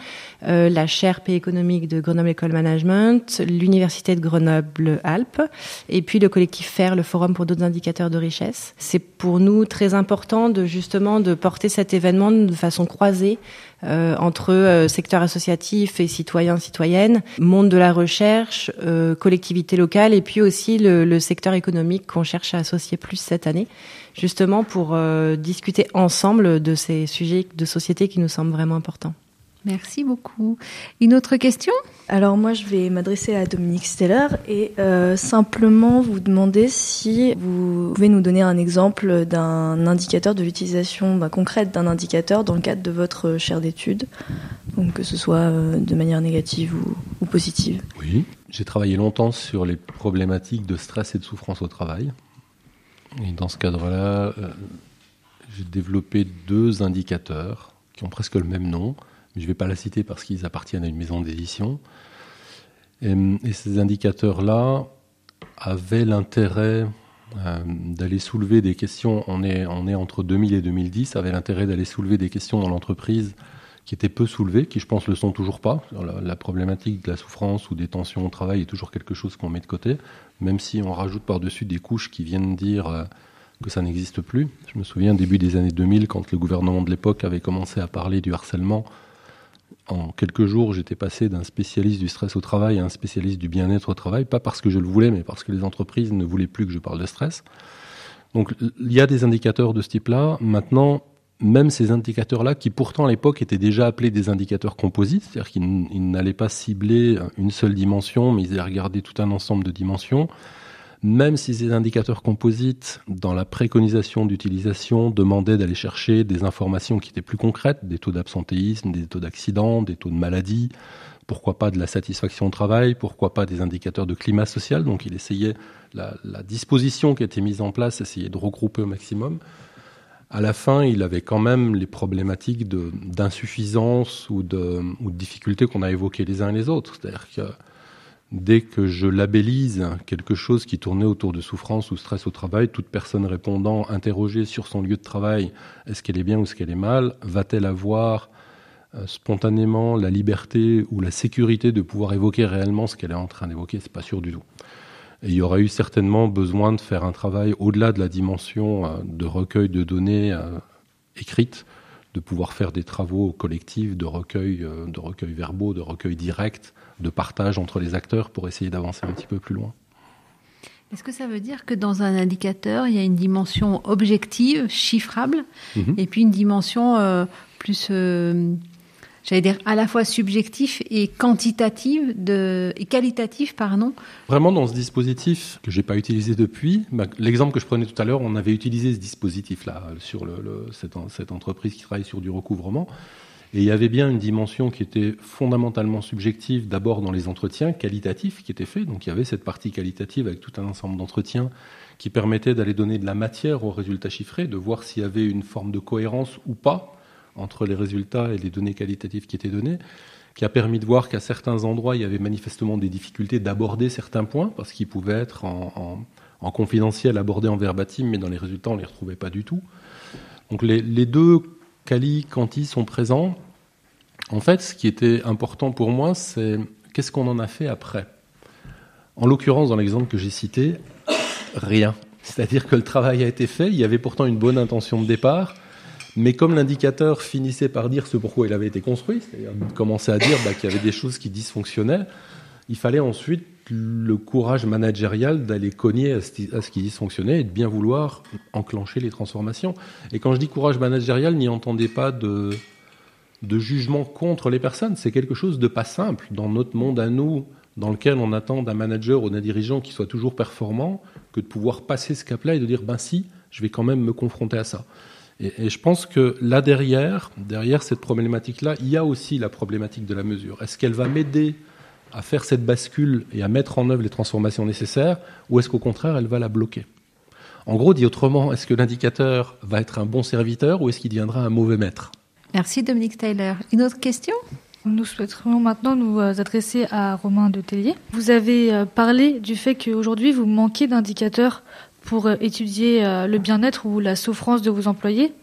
euh, la chaire P économique de Grenoble École Management, l'université de Grenoble Alpes et puis le collectif FAIR, le Forum pour d'autres indicateurs de richesse. Pour nous très important de justement de porter cet événement de façon croisée euh, entre euh, secteur associatif et citoyens citoyennes, monde de la recherche, euh, collectivité locale et puis aussi le, le secteur économique qu'on cherche à associer plus cette année, justement pour euh, discuter ensemble de ces sujets de société qui nous semblent vraiment importants. Merci beaucoup. Une autre question? Alors moi, je vais m'adresser à Dominique Steller et euh, simplement vous demander si vous pouvez nous donner un exemple d'un indicateur, de l'utilisation bah, concrète d'un indicateur dans le cadre de votre chaire d'études, donc que ce soit euh, de manière négative ou, ou positive. Oui, j'ai travaillé longtemps sur les problématiques de stress et de souffrance au travail. Et dans ce cadre-là, euh, j'ai développé deux indicateurs qui ont presque le même nom je ne vais pas la citer parce qu'ils appartiennent à une maison d'édition. Et, et, ces indicateurs-là avaient l'intérêt euh, d'aller soulever des questions, on est, entre 2000 et 2010, avaient l'intérêt d'aller soulever des questions dans l'entreprise qui étaient peu soulevées, qui je pense le sont toujours pas. La, la, problématique de la souffrance ou des tensions au travail est toujours quelque chose qu'on met de côté, même si on rajoute par-dessus des couches qui viennent dire... Euh, que ça n'existe plus. Je me souviens début des années 2000, quand le gouvernement de l'époque avait commencé à parler du harcèlement, en quelques jours, j'étais passé d'un spécialiste du stress au travail à un spécialiste du bien-être au travail, pas parce que je le voulais, mais parce que les entreprises ne voulaient plus que je parle de stress. Donc il y a des indicateurs de ce type-là. Maintenant, même ces indicateurs-là, qui pourtant à l'époque étaient déjà appelés des indicateurs composites, c'est-à-dire qu'ils n'allaient pas cibler une seule dimension, mais ils allaient regarder tout un ensemble de dimensions, même si ces indicateurs composites, dans la préconisation d'utilisation, demandaient d'aller chercher des informations qui étaient plus concrètes, des taux d'absentéisme, des taux d'accident, des taux de maladie, pourquoi pas de la satisfaction au travail, pourquoi pas des indicateurs de climat social. Donc il essayait, la, disposition qui était mise en place, essayait de regrouper au maximum. À la fin, il avait quand même les problématiques d'insuffisance ou de, ou de difficultés qu'on a évoquées les uns et les autres. C'est-à-dire que Dès que je labellise quelque chose qui tournait autour de souffrance ou stress au travail, toute personne répondant, interrogée sur son lieu de travail, est-ce qu'elle est bien ou est-ce qu'elle est mal, va-t-elle avoir euh, spontanément la liberté ou la sécurité de pouvoir évoquer réellement ce qu'elle est en train d'évoquer? C'est pas sûr du tout. Il y aurait eu certainement besoin de faire un travail au-delà de la dimension euh, de recueil de données euh, écrites, de pouvoir faire des travaux collectifs de recueil, de recueil verbaux, de recueil direct, de partage entre les acteurs pour essayer d'avancer un petit peu plus loin. Est-ce que ça veut dire que dans un indicateur, il y a une dimension objective, chiffrable, -hmm. et puis une dimension euh, plus, euh, j'allais dire, à la fois subjective et quantitative de, et qualitative, pardon Vraiment, dans ce dispositif que j'ai pas utilisé depuis, bah, l'exemple que je prenais tout à l'heure, on avait utilisé ce dispositif-là sur le, le, cette, cette entreprise qui travaille sur du recouvrement. Et il y avait bien une dimension qui était fondamentalement subjective, d'abord dans les entretiens qualitatifs qui étaient faits. Donc il y avait cette partie qualitative avec tout un ensemble d'entretiens qui permettaient d'aller donner de la matière aux résultats chiffrés, de voir s'il y avait une forme de cohérence ou pas entre les résultats et les données qualitatives qui étaient données, qui a permis de voir qu'à certains endroits, il y avait manifestement des difficultés d'aborder certains points, parce qu'ils pouvaient être en, en, en, confidentiel abordés en verbatim, mais dans les résultats, on ne les retrouvait pas du tout. Donc les deux Kali, Kanti sont présents. En fait, ce qui était important pour moi, c'est qu'est-ce qu'on en a fait après. En l'occurrence, dans l'exemple que j'ai cité, rien. C'est-à-dire que le travail a été fait, il y avait pourtant une bonne intention de départ, mais comme l'indicateur finissait par dire ce pourquoi il avait été construit, c'est-à-dire commencer à dire bah, qu'il y avait des choses qui dysfonctionnaient, il fallait ensuite le courage managérial d'aller cogner à ce qui dysfonctionnait et de bien vouloir enclencher les transformations. Et quand je dis courage managérial, n'y entendez pas de, jugement contre les personnes. C'est quelque chose de pas simple dans notre monde à nous, dans lequel on attend d'un manager ou d'un dirigeant qui soit toujours performant, que de pouvoir passer ce cap-là et de dire ben si, je vais quand même me confronter à ça. Et je pense que là derrière, derrière cette problématique-là, il y a aussi la problématique de la mesure. Est-ce qu'elle va m'aider à faire cette bascule et à mettre en œuvre les transformations nécessaires, ou est-ce qu'au contraire, elle va la bloquer? En gros, dit autrement, est-ce que l'indicateur va être un bon serviteur ou est-ce qu'il deviendra un mauvais maître? Merci Dominique Tyler. Une autre question? Nous souhaiterions maintenant nous adresser à Romain de Tellier. Vous avez parlé du fait qu'aujourd'hui vous manquez d'indicateurs pour étudier le bien-être ou la souffrance de vos employés.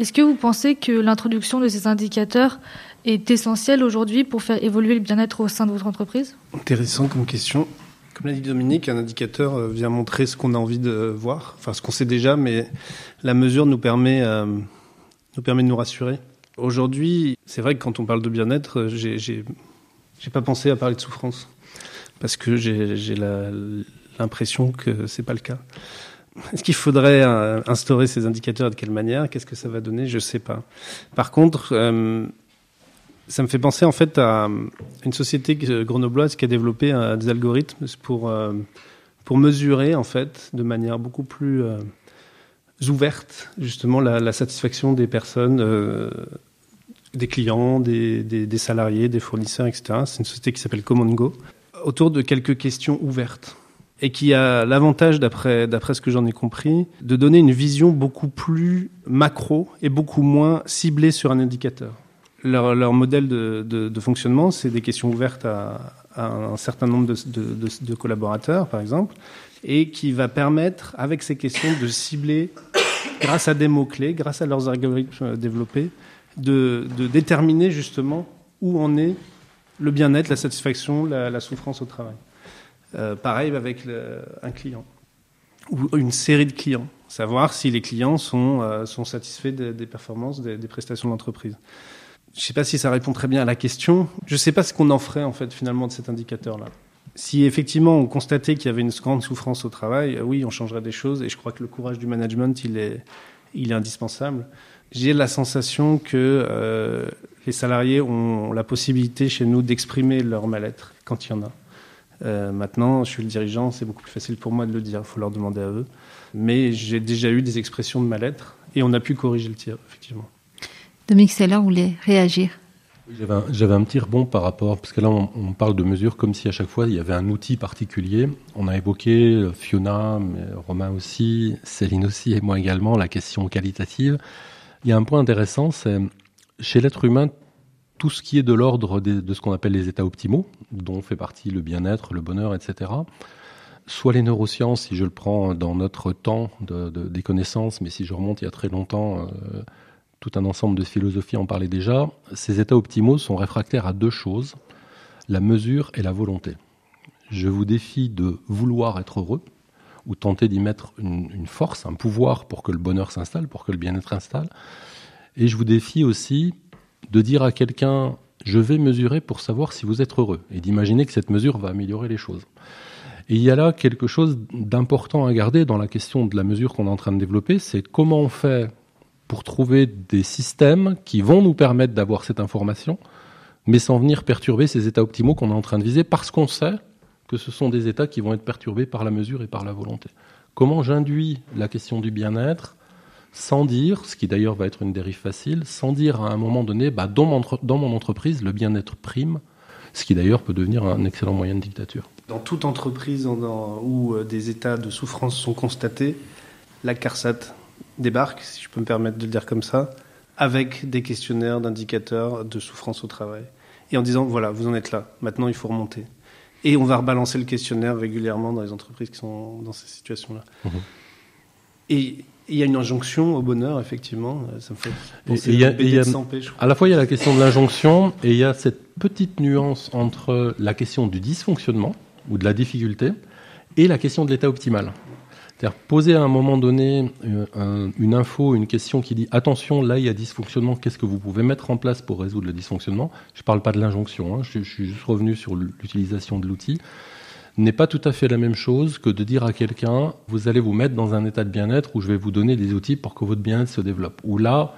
Est-ce que vous pensez que l'introduction de ces indicateurs est essentielle aujourd'hui pour faire évoluer le bien-être au sein de votre entreprise? Intéressant comme question. Comme l'a dit Dominique, un indicateur euh, vient montrer ce qu'on a envie de voir, enfin ce qu'on sait déjà, mais la mesure nous permet, euh, nous permet de nous rassurer. Aujourd'hui, c'est vrai que quand on parle de bien-être, j'ai, j'ai, pas pensé à parler de souffrance, parce que j'ai, l'impression que c'est pas le cas. Est-ce qu'il faudrait euh, instaurer ces indicateurs et de quelle manière? Qu'est-ce que ça va donner? Je sais pas. Par contre, euh, ça me fait penser en fait à une société grenobloise qui a développé euh, des algorithmes pour pour mesurer en fait de manière beaucoup plus ouverte justement la, satisfaction des personnes, des clients, des, salariés, des fournisseurs, etc. C'est une société qui s'appelle Common autour de quelques questions ouvertes et qui a l'avantage, d'après ce que j'en ai compris, de donner une vision beaucoup plus macro et beaucoup moins ciblée sur un indicateur. Leur, modèle de, fonctionnement, c'est des questions ouvertes à, un certain nombre de, collaborateurs, par exemple, et qui va permettre, avec ces questions, de cibler, grâce à des mots-clés, grâce à leurs algorithmes développés, de, déterminer justement où en est le bien-être, la satisfaction, la, souffrance au travail. Euh, pareil avec un client ou une série de clients, savoir si les clients sont, euh, satisfaits des, des performances, des, des prestations de l'entreprise. Je ne sais pas si ça répond très bien à la question. Je ne sais pas ce qu'on en ferait en fait finalement de cet indicateur-là. Si effectivement on constatait qu'il y avait une grande souffrance au travail, euh, oui, on changerait des choses. Et je crois que le courage du management, il est, indispensable. J'ai la sensation que euh, les salariés ont la possibilité chez nous d'exprimer leur mal-être quand il y en a. Euh, maintenant, je suis le dirigeant, c'est beaucoup plus facile pour moi de le dire, il faut leur demander à eux. Mais j'ai déjà eu des expressions de mal-être et on a pu corriger le tir, effectivement. Dominique Seller voulait réagir. J'avais un, petit rebond par rapport, parce que là on, parle de mesures comme si à chaque fois il y avait un outil particulier. On a évoqué euh, Fiona, Romain aussi, Céline aussi et moi également, la question qualitative. Il y a un point intéressant, c'est chez l'être humain, tout ce qui est de l'ordre de, ce qu'on appelle les états optimaux, dont fait partie le bien-être, le bonheur, etc. Soit les neurosciences, si je le prends dans notre temps de, des connaissances, mais si je remonte il y a très longtemps, euh, tout un ensemble de philosophies en parlait déjà, ces états optimaux sont réfractaires à deux choses, la mesure et la volonté. Je vous défie de vouloir être heureux, ou tenter d'y mettre une, force, un pouvoir pour que le bonheur s'installe, pour que le bien-être s'installe. Et je vous défie aussi de dire à quelqu'un je vais mesurer pour savoir si vous êtes heureux et d'imaginer que cette mesure va améliorer les choses. Et il y a là quelque chose d'important à garder dans la question de la mesure qu'on est en train de développer, c'est comment on fait pour trouver des systèmes qui vont nous permettre d'avoir cette information, mais sans venir perturber ces états optimaux qu'on est en train de viser, parce qu'on sait que ce sont des états qui vont être perturbés par la mesure et par la volonté. Comment j'induis la question du bien-être sans dire, ce qui d'ailleurs va être une dérive facile, sans dire à un moment donné, bah, dans, mon, entreprise, le bien-être prime, ce qui d'ailleurs peut devenir un excellent moyen de dictature. Dans toute entreprise où euh, des états de souffrance sont constatés, la CARSAT débarque, si je peux me permettre de le dire comme ça, avec des questionnaires d'indicateurs de souffrance au travail. Et en disant, voilà, vous en êtes là, maintenant il faut remonter. Et on va rebalancer le questionnaire régulièrement dans les entreprises qui sont dans ces situations-là. Mmh. Et il y a une injonction au bonheur, effectivement. Ça me fait penser y a, y a, paix, À la fois, il y a la question de l'injonction et il y a cette petite nuance entre la question du dysfonctionnement ou de la difficulté et la question de l'état optimal. C'est-à-dire poser à un moment donné euh, un, une info, une question qui dit attention, là il y a dysfonctionnement, qu'est-ce que vous pouvez mettre en place pour résoudre le dysfonctionnement? Je ne parle pas de l'injonction, hein, je, suis juste revenu sur l'utilisation de l'outil n'est pas tout à fait la même chose que de dire à quelqu'un vous allez vous mettre dans un état de bien-être où je vais vous donner des outils pour que votre bien-être se développe. Où là,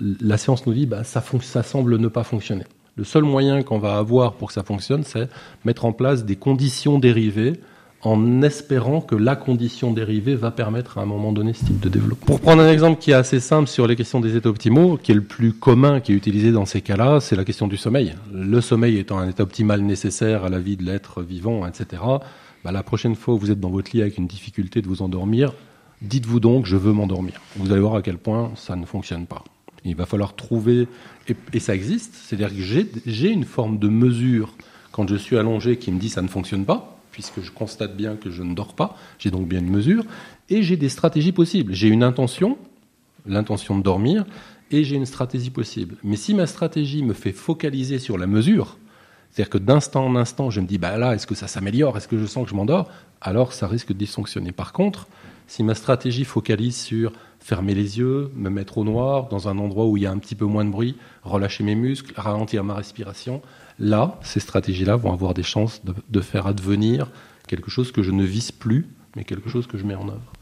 la, science nous dit bah, ça semble ne pas fonctionner. Le seul moyen qu'on va avoir pour que ça fonctionne, c'est mettre en place des conditions dérivées en espérant que la condition dérivée va permettre à un moment donné ce type de développement. Pour prendre un exemple qui est assez simple sur les questions des états optimaux, qui est le plus commun qui est utilisé dans ces cas-là, c'est la question du sommeil. Le sommeil étant un état optimal nécessaire à la vie de l'être vivant, etc. Bah, la prochaine fois où vous êtes dans votre lit avec une difficulté de vous endormir, dites-vous donc je veux m'endormir. Vous allez voir à quel point ça ne fonctionne pas. Il va falloir trouver, et, et ça existe, c'est-à-dire que j'ai une forme de mesure quand je suis allongé qui me dit ça ne fonctionne pas puisque je constate bien que je ne dors pas, j'ai donc bien une mesure, et j'ai des stratégies possibles. J'ai une intention, l'intention de dormir, et j'ai une stratégie possible. Mais si ma stratégie me fait focaliser sur la mesure, C'est-à-dire que d'instant en instant, je me dis, bah là, est-ce que ça s'améliore Est-ce que je sens que je m'endors Alors, ça risque de dysfonctionner. Par contre, si ma stratégie focalise sur fermer les yeux, me mettre au noir, dans un endroit où il y a un petit peu moins de bruit, relâcher mes muscles, ralentir ma respiration, là, ces stratégies-là vont avoir des chances de, de faire advenir quelque chose que je ne vise plus, mais quelque chose que je mets en œuvre.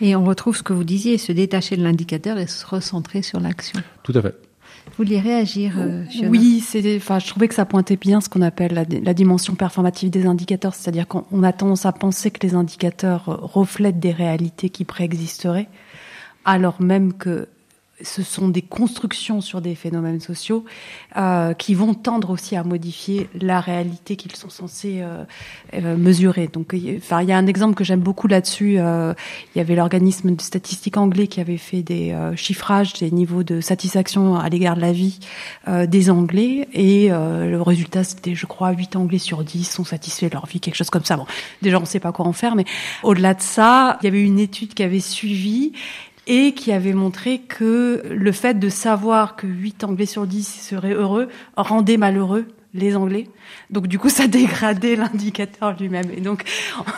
Et on retrouve ce que vous disiez, se détacher de l'indicateur et se recentrer sur l'action. Tout à fait. Vous vouliez réagir, euh, Fiona? Oui, c'est, enfin, je trouvais que ça pointait bien ce qu'on appelle la, la dimension performative des indicateurs, c'est-à-dire qu'on a tendance à penser que les indicateurs reflètent des réalités qui préexisteraient, alors même que ce sont des constructions sur des phénomènes sociaux euh, qui vont tendre aussi à modifier la réalité qu'ils sont censés euh, euh, mesurer. Donc, enfin, il y a un exemple que j'aime beaucoup là-dessus. Euh, il y avait l'organisme de statistique anglais qui avait fait des euh, chiffrages des niveaux de satisfaction à l'égard de la vie euh, des Anglais et le résultat c'était, je crois, 8 Anglais sur 10 sont satisfaits de leur vie, quelque chose comme ça. Bon, déjà on ne sait pas quoi en faire, mais au-delà de ça, il y avait une étude qui avait suivi et qui avait montré que le fait de savoir que 8 Anglais sur 10 seraient heureux rendait malheureux les Anglais. Donc du coup, ça dégradait l'indicateur lui-même. Et donc,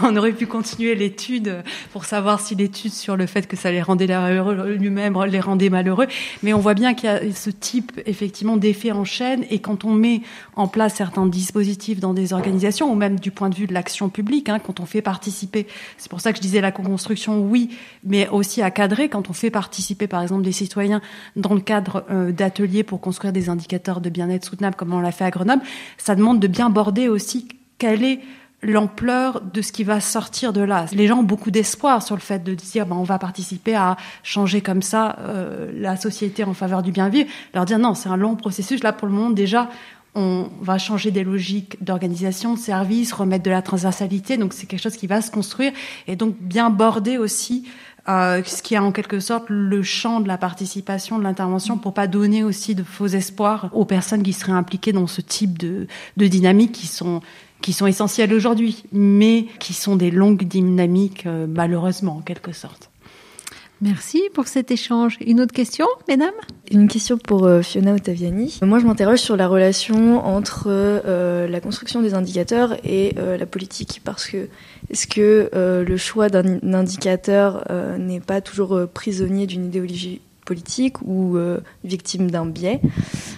on aurait pu continuer l'étude pour savoir si l'étude sur le fait que ça les rendait heureux lui-même les rendait malheureux. Mais on voit bien qu'il y a ce type effectivement d'effet en chaîne. Et quand on met en place certains dispositifs dans des organisations, ou même du point de vue de l'action publique, hein, quand on fait participer, c'est pour ça que je disais la co-construction, oui, mais aussi à cadrer. Quand on fait participer, par exemple, des citoyens dans le cadre euh, d'ateliers pour construire des indicateurs de bien-être soutenable, comme on l'a fait à Grenoble, ça demande de bien border aussi quelle est l'ampleur de ce qui va sortir de là. Les gens ont beaucoup d'espoir sur le fait de dire ben, on va participer à changer comme ça euh, la société en faveur du bien vivre. Leur dire non, c'est un long processus. Là, pour le moment, déjà, on va changer des logiques d'organisation, de service, remettre de la transversalité. Donc, c'est quelque chose qui va se construire et donc bien border aussi euh, ce qui est en quelque sorte le champ de la participation, de l'intervention, pour pas donner aussi de faux espoirs aux personnes qui seraient impliquées dans ce type de, de dynamiques qui sont qui sont essentielles aujourd'hui, mais qui sont des longues dynamiques euh, malheureusement en quelque sorte. Merci pour cet échange. Une autre question, mesdames? Une question pour euh, Fiona Ottaviani. Moi, je m'interroge sur la relation entre euh, la construction des indicateurs et euh, la politique, parce que est-ce que euh, le choix d'un indicateur euh, n'est pas toujours euh, prisonnier d'une idéologie politique ou victime d'un biais?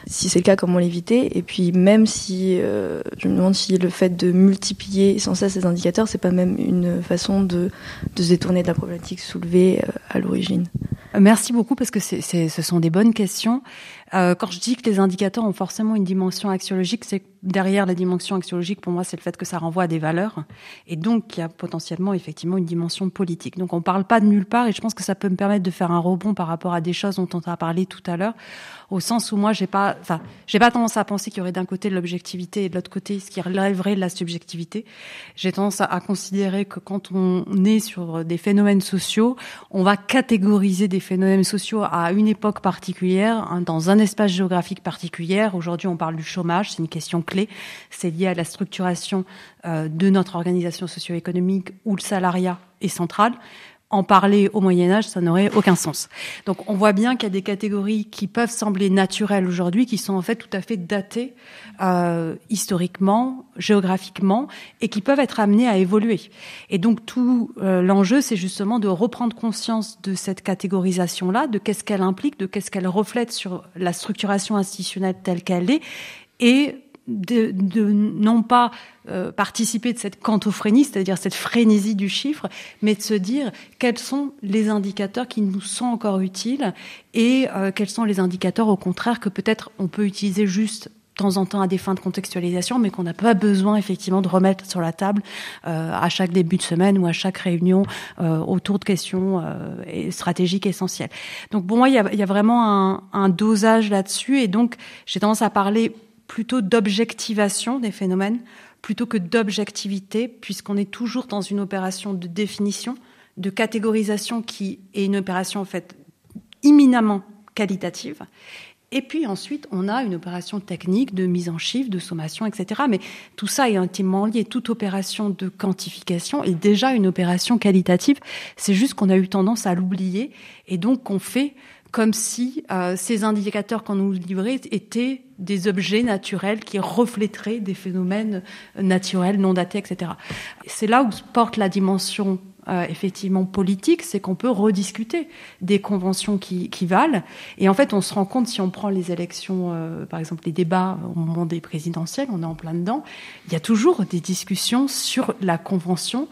Si c'est le cas, comment l'éviter? Et puis même si je me demande si le fait de multiplier sans cesse ces indicateurs, c'est pas même une façon de, de se détourner de la problématique soulevée à l'origine? Merci beaucoup parce que ce sont des bonnes questions. Euh, quand je dis que les indicateurs ont forcément une dimension axiologique, c'est derrière la dimension axiologique, pour moi, c'est le fait que ça renvoie à des valeurs et donc il y a potentiellement effectivement une dimension politique. Donc on ne parle pas de nulle part et je pense que ça peut me permettre de faire un rebond par rapport à des choses dont on a parlé tout à l'heure, au sens où moi j'ai pas, enfin j'ai pas tendance à penser qu'il y aurait d'un côté l'objectivité et de l'autre côté ce qui relèverait de la subjectivité. J'ai tendance à, à considérer que quand on est sur des phénomènes sociaux, on va catégoriser des phénomènes sociaux à une époque particulière, hein, dans un espace géographique particulier. Aujourd'hui, on parle du chômage, c'est une question clé. C'est lié à la structuration euh, de notre organisation socio-économique où le salariat est central. En parler au Moyen Âge, ça n'aurait aucun sens. Donc on voit bien qu'il y a des catégories qui peuvent sembler naturelles aujourd'hui, qui sont en fait tout à fait datées euh, historiquement, géographiquement, et qui peuvent être amenées à évoluer. Et donc tout euh, l'enjeu, c'est justement de reprendre conscience de cette catégorisation-là, de qu'est-ce qu'elle implique, de qu'est-ce qu'elle reflète sur la structuration institutionnelle telle qu'elle est, et de, de, non pas euh, participer de cette cantophrénie, c'est-à-dire cette frénésie du chiffre, mais de se dire quels sont les indicateurs qui nous sont encore utiles et euh, quels sont les indicateurs au contraire que peut-être on peut utiliser juste de temps en temps à des fins de contextualisation, mais qu'on n'a pas besoin effectivement de remettre sur la table euh, à chaque début de semaine ou à chaque réunion euh, autour de questions euh, stratégiques essentielles. Donc pour moi, il y a, y a vraiment un, un dosage là-dessus, et donc j'ai tendance à parler plutôt d'objectivation des phénomènes plutôt que d'objectivité, puisqu'on est toujours dans une opération de définition, de catégorisation qui est une opération en fait imminemment qualitative. Et puis ensuite, on a une opération technique de mise en chiffre, de sommation, etc. Mais tout ça est intimement lié. Toute opération de quantification est déjà une opération qualitative. C'est juste qu'on a eu tendance à l'oublier et donc qu'on fait comme si euh, ces indicateurs qu'on nous livrait étaient des objets naturels qui reflèteraient des phénomènes naturels non datés, etc. C'est là où porte la dimension euh, effectivement politique, c'est qu'on peut rediscuter des conventions qui, qui, valent. Et en fait, on se rend compte, si on prend les élections, euh, par exemple les débats au moment des présidentielles, on est en plein dedans, il y a toujours des discussions sur la convention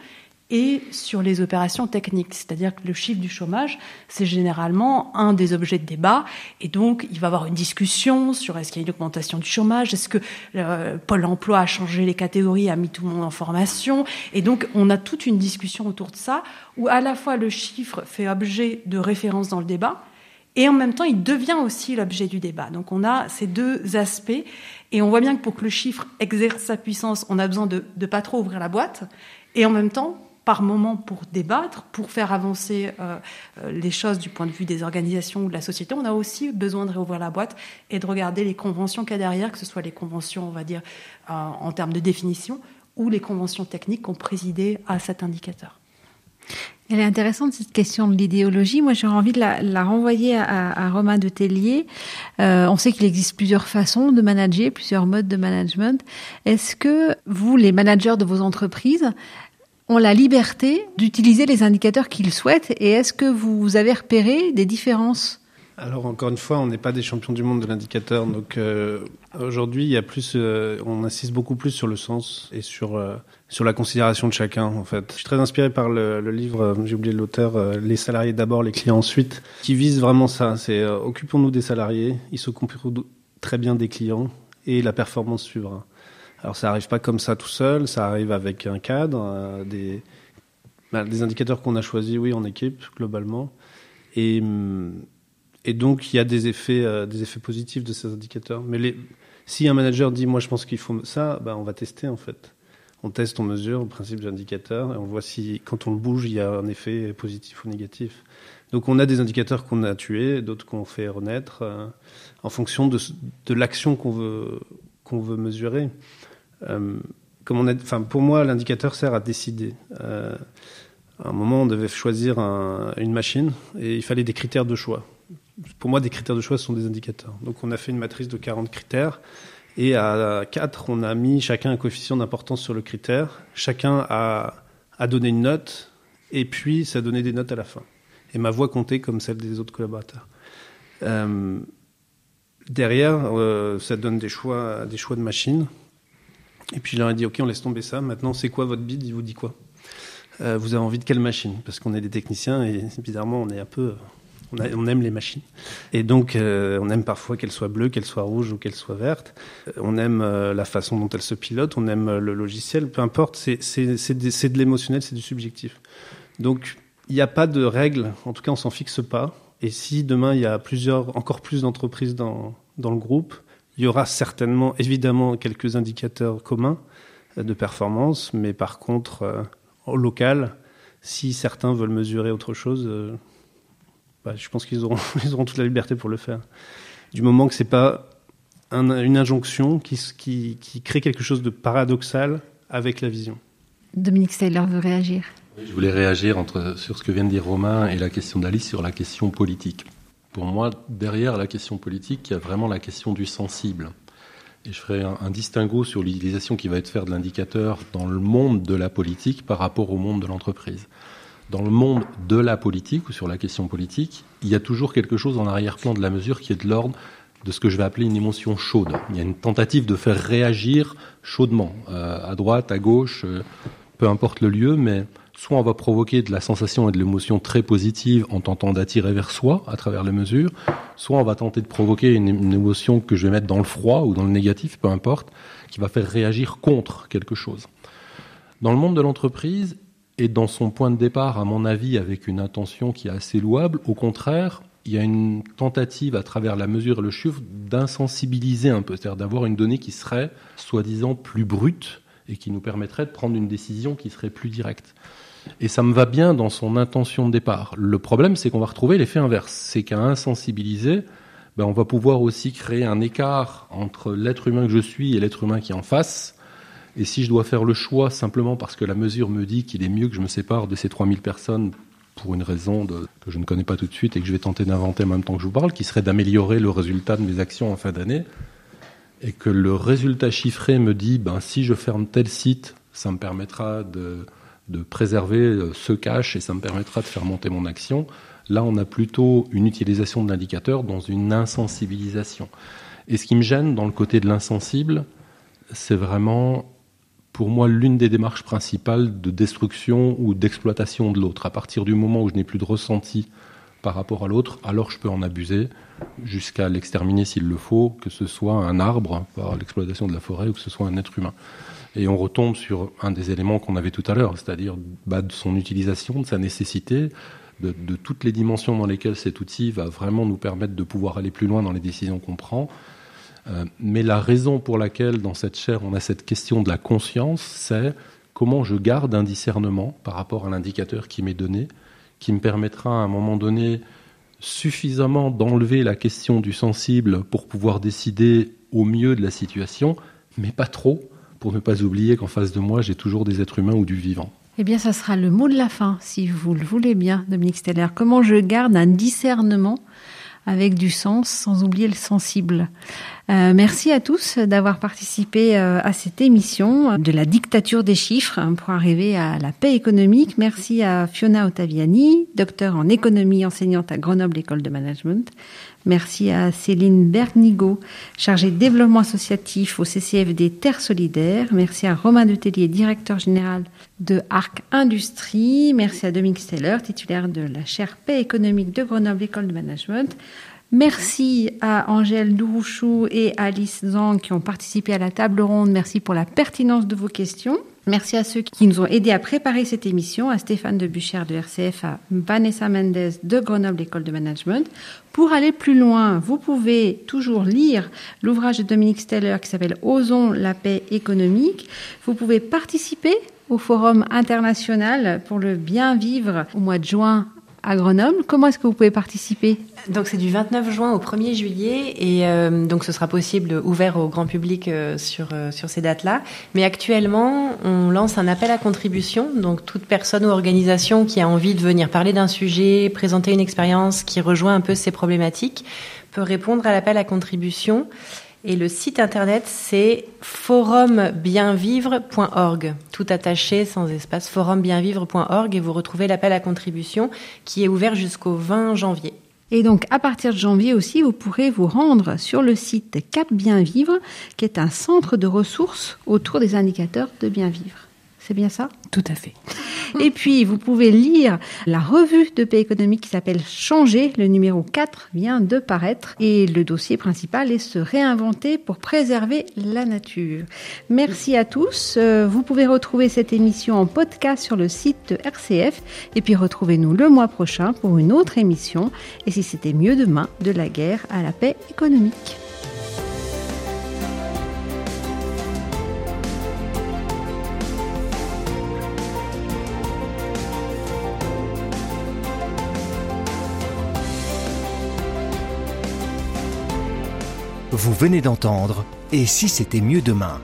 et sur les opérations techniques. C'est-à-dire que le chiffre du chômage, c'est généralement un des objets de débat. Et donc, il va y avoir une discussion sur est-ce qu'il y a une augmentation du chômage, est-ce que euh, Pôle emploi a changé les catégories, a mis tout le monde en formation. Et donc, on a toute une discussion autour de ça, où à la fois le chiffre fait objet de référence dans le débat, et en même temps, il devient aussi l'objet du débat. Donc on a ces deux aspects, et on voit bien que pour que le chiffre exerce sa puissance, on a besoin de ne pas trop ouvrir la boîte, et en même temps, par moment pour débattre, pour faire avancer euh, euh, les choses du point de vue des organisations ou de la société, on a aussi besoin de réouvrir la boîte et de regarder les conventions qu'il y a derrière, que ce soit les conventions, on va dire, euh, en termes de définition, ou les conventions techniques qui ont présidé à cet indicateur. Elle est intéressante cette question de l'idéologie. Moi, j'aurais envie de la, renvoyer à, à, Romain de Tellier. on sait qu'il existe plusieurs façons de manager, plusieurs modes de management. Est-ce que vous, les managers de vos entreprises, ont la liberté d'utiliser les indicateurs qu'ils souhaitent et est-ce que vous avez repéré des différences? Alors encore une fois, on n'est pas des champions du monde de l'indicateur, donc euh, aujourd'hui, il y a plus, euh, on insiste beaucoup plus sur le sens et sur euh, sur la considération de chacun. En fait, je suis très inspiré par le, le livre, j'ai oublié l'auteur, les salariés d'abord, les clients ensuite, qui vise vraiment ça. C'est occupons-nous des salariés, ils s'occupent très bien des clients et la performance suivra. Alors ça arrive pas comme ça tout seul, ça arrive avec un cadre, euh, des, bah, des indicateurs qu'on a choisis, oui, en équipe globalement, et, et donc il y a des effets, euh, des effets positifs de ces indicateurs. Mais si un manager dit, moi je pense qu'il faut ça, bah, on va tester en fait. On teste, on mesure le principe de l'indicateur et on voit si quand on le bouge, il y a un effet positif ou négatif. Donc on a des indicateurs qu'on a tués, d'autres qu'on fait renaître euh, en fonction de, l'action qu'on veut mesurer. Euh, pour moi, l'indicateur sert à décider. Euh, à un moment, on devait choisir une machine et il fallait des critères de choix. Pour moi, des critères de choix sont des indicateurs. Donc, on a fait une matrice de 40 critères et à 4, on a mis chacun un coefficient d'importance sur le critère. Chacun a, donné une note et puis ça donné des notes à la fin. Et ma voix comptait comme celle des autres collaborateurs. Euh, derrière, ça donne des choix, des choix de machines et puis je leur ai dit, OK, on laisse tomber ça. Maintenant, c'est quoi votre bid? Il vous dit quoi? Euh, Vous avez envie de quelle machine? Parce qu'on est des techniciens et bizarrement, on est un peu... On, aime les machines. Et donc, euh, on aime parfois qu'elles soient bleues, qu'elles soient rouges ou qu'elles soient vertes. Euh, on aime la façon dont elles se pilotent, on aime le logiciel, peu importe, c'est de l'émotionnel, c'est du subjectif. Donc, il n'y a pas de règles, en tout cas, on s'en fixe pas. Et si demain, il y a plusieurs, encore plus d'entreprises dans, dans le groupe, il y aura certainement, évidemment, quelques indicateurs communs de performance, mais par contre, euh, au local, si certains veulent mesurer autre chose, euh, bah, je pense qu'ils auront, ils auront toute la liberté pour le faire. Du moment que c'est pas une injonction qui, qui, qui, crée quelque chose de paradoxal avec la vision. Dominique Steyler veut réagir. Je voulais réagir entre, sur ce que vient de dire Romain et la question d'Alice sur la question politique. Pour moi, derrière la question politique, il y a vraiment la question du sensible. Et je ferai un, distinguo sur l'utilisation qui va être faite de l'indicateur dans le monde de la politique par rapport au monde de l'entreprise. Dans le monde de la politique ou sur la question politique, il y a toujours quelque chose en arrière-plan de la mesure qui est de l'ordre de ce que je vais appeler une émotion chaude. Il y a une tentative de faire réagir chaudement, euh, à droite, à gauche, euh, peu importe le lieu, mais soit on va provoquer de la sensation et de l'émotion très positive en tentant d'attirer vers soi à travers les mesures, soit on va tenter de provoquer une, émotion que je vais mettre dans le froid ou dans le négatif, peu importe, qui va faire réagir contre quelque chose. Dans le monde de l'entreprise, et dans son point de départ, à mon avis, avec une intention qui est assez louable, au contraire, il y a une tentative à travers la mesure et le chiffre d'insensibiliser un peu, c'est-à-dire d'avoir une donnée qui serait soi-disant plus brute et qui nous permettrait de prendre une décision qui serait plus directe. Et ça me va bien dans son intention de départ. Le problème, c'est qu'on va retrouver l'effet inverse. C'est qu'à insensibiliser, ben, on va pouvoir aussi créer un écart entre l'être humain que je suis et l'être humain qui est en face. Et si je dois faire le choix simplement parce que la mesure me dit qu'il est mieux que je me sépare de ces 3000 personnes pour une raison que je ne connais pas tout de suite et que je vais tenter d'inventer en même temps que je vous parle, qui serait d'améliorer le résultat de mes actions en fin d'année, et que le résultat chiffré me dit ben, si je ferme tel site, ça me permettra de, de préserver euh, ce cache et ça me permettra de faire monter mon action. Là, on a plutôt une utilisation de l'indicateur dans une insensibilisation. Et ce qui me gêne dans le côté de l'insensible, c'est vraiment, pour moi, l'une des démarches principales de destruction ou d'exploitation de l'autre. À partir du moment où je n'ai plus de ressenti par rapport à l'autre, alors je peux en abuser jusqu'à l'exterminer s'il le faut, que ce soit un arbre par l'exploitation de la forêt ou que ce soit un être humain. Et on retombe sur un des éléments qu'on avait tout à l'heure, c'est-à-dire bah, de son utilisation, de sa nécessité, de, toutes les dimensions dans lesquelles cet outil va vraiment nous permettre de pouvoir aller plus loin dans les décisions qu'on prend. Euh, mais la raison pour laquelle dans cette chaire on a cette question de la conscience, c'est comment je garde un discernement par rapport à l'indicateur qui m'est donné, qui me permettra à un moment donné suffisamment d'enlever la question du sensible pour pouvoir décider au mieux de la situation, mais pas trop, pour ne pas oublier qu'en face de moi, j'ai toujours des êtres humains ou du vivant. Eh bien, ça sera le mot de la fin, si vous le voulez bien, Dominique Steller. Comment je garde un discernement avec du sens, sans oublier le sensible? Euh, merci à tous d'avoir participé euh, à cette émission de la dictature des chiffres hein, pour arriver à la paix économique. Merci à Fiona Ottaviani, docteur en économie, enseignante à Grenoble École de Management. Merci à Céline Bernigo, chargée de développement associatif au CCFD Terre Solidaire. Merci à Romain Detellier, directeur général de Arc Industrie. Merci à Dominique Steller, titulaire de la chaire paix économique de Grenoble École de Management. Merci à Angèle Dourouchou et Alice Zang qui ont participé à la table ronde. Merci pour la pertinence de vos questions. Merci à ceux qui nous ont aidés à préparer cette émission, à Stéphane de Buchère de RCF, à Vanessa Mendez de Grenoble École de Management. Pour aller plus loin, vous pouvez toujours lire l'ouvrage de Dominique Steller qui s'appelle Osons la paix économique. Vous pouvez participer au Forum international pour le bien vivre au mois de juin à Grenoble. Comment est-ce que vous pouvez participer? Donc c'est du 29 juin au 1er juillet et euh, donc ce sera possible ouvert au grand public euh, sur euh, sur ces dates-là. Mais actuellement, on lance un appel à contribution. Donc toute personne ou organisation qui a envie de venir parler d'un sujet, présenter une expérience qui rejoint un peu ces problématiques peut répondre à l'appel à contribution. Et le site internet, c'est forumbienvivre.org. Tout attaché, sans espace, forumbienvivre.org. Et vous retrouvez l'appel à contribution qui est ouvert jusqu'au 20 janvier. Et donc, à partir de janvier aussi, vous pourrez vous rendre sur le site Cap Bien Vivre, qui est un centre de ressources autour des indicateurs de bien vivre. C'est bien ça? Tout à fait. Et puis, vous pouvez lire la revue de paix économique qui s'appelle Changer. Le numéro 4 vient de paraître. Et le dossier principal est se réinventer pour préserver la nature. Merci à tous. Euh, vous pouvez retrouver cette émission en podcast sur le site de RCF. Et puis, retrouvez-nous le mois prochain pour une autre émission. Et si c'était mieux demain, de la guerre à la paix économique. Vous venez d'entendre Et si c'était mieux demain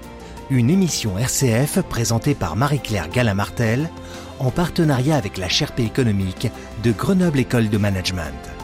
Une émission RCF présentée par Marie-Claire Galin-Martel en partenariat avec la Sherpa économique de Grenoble École de Management.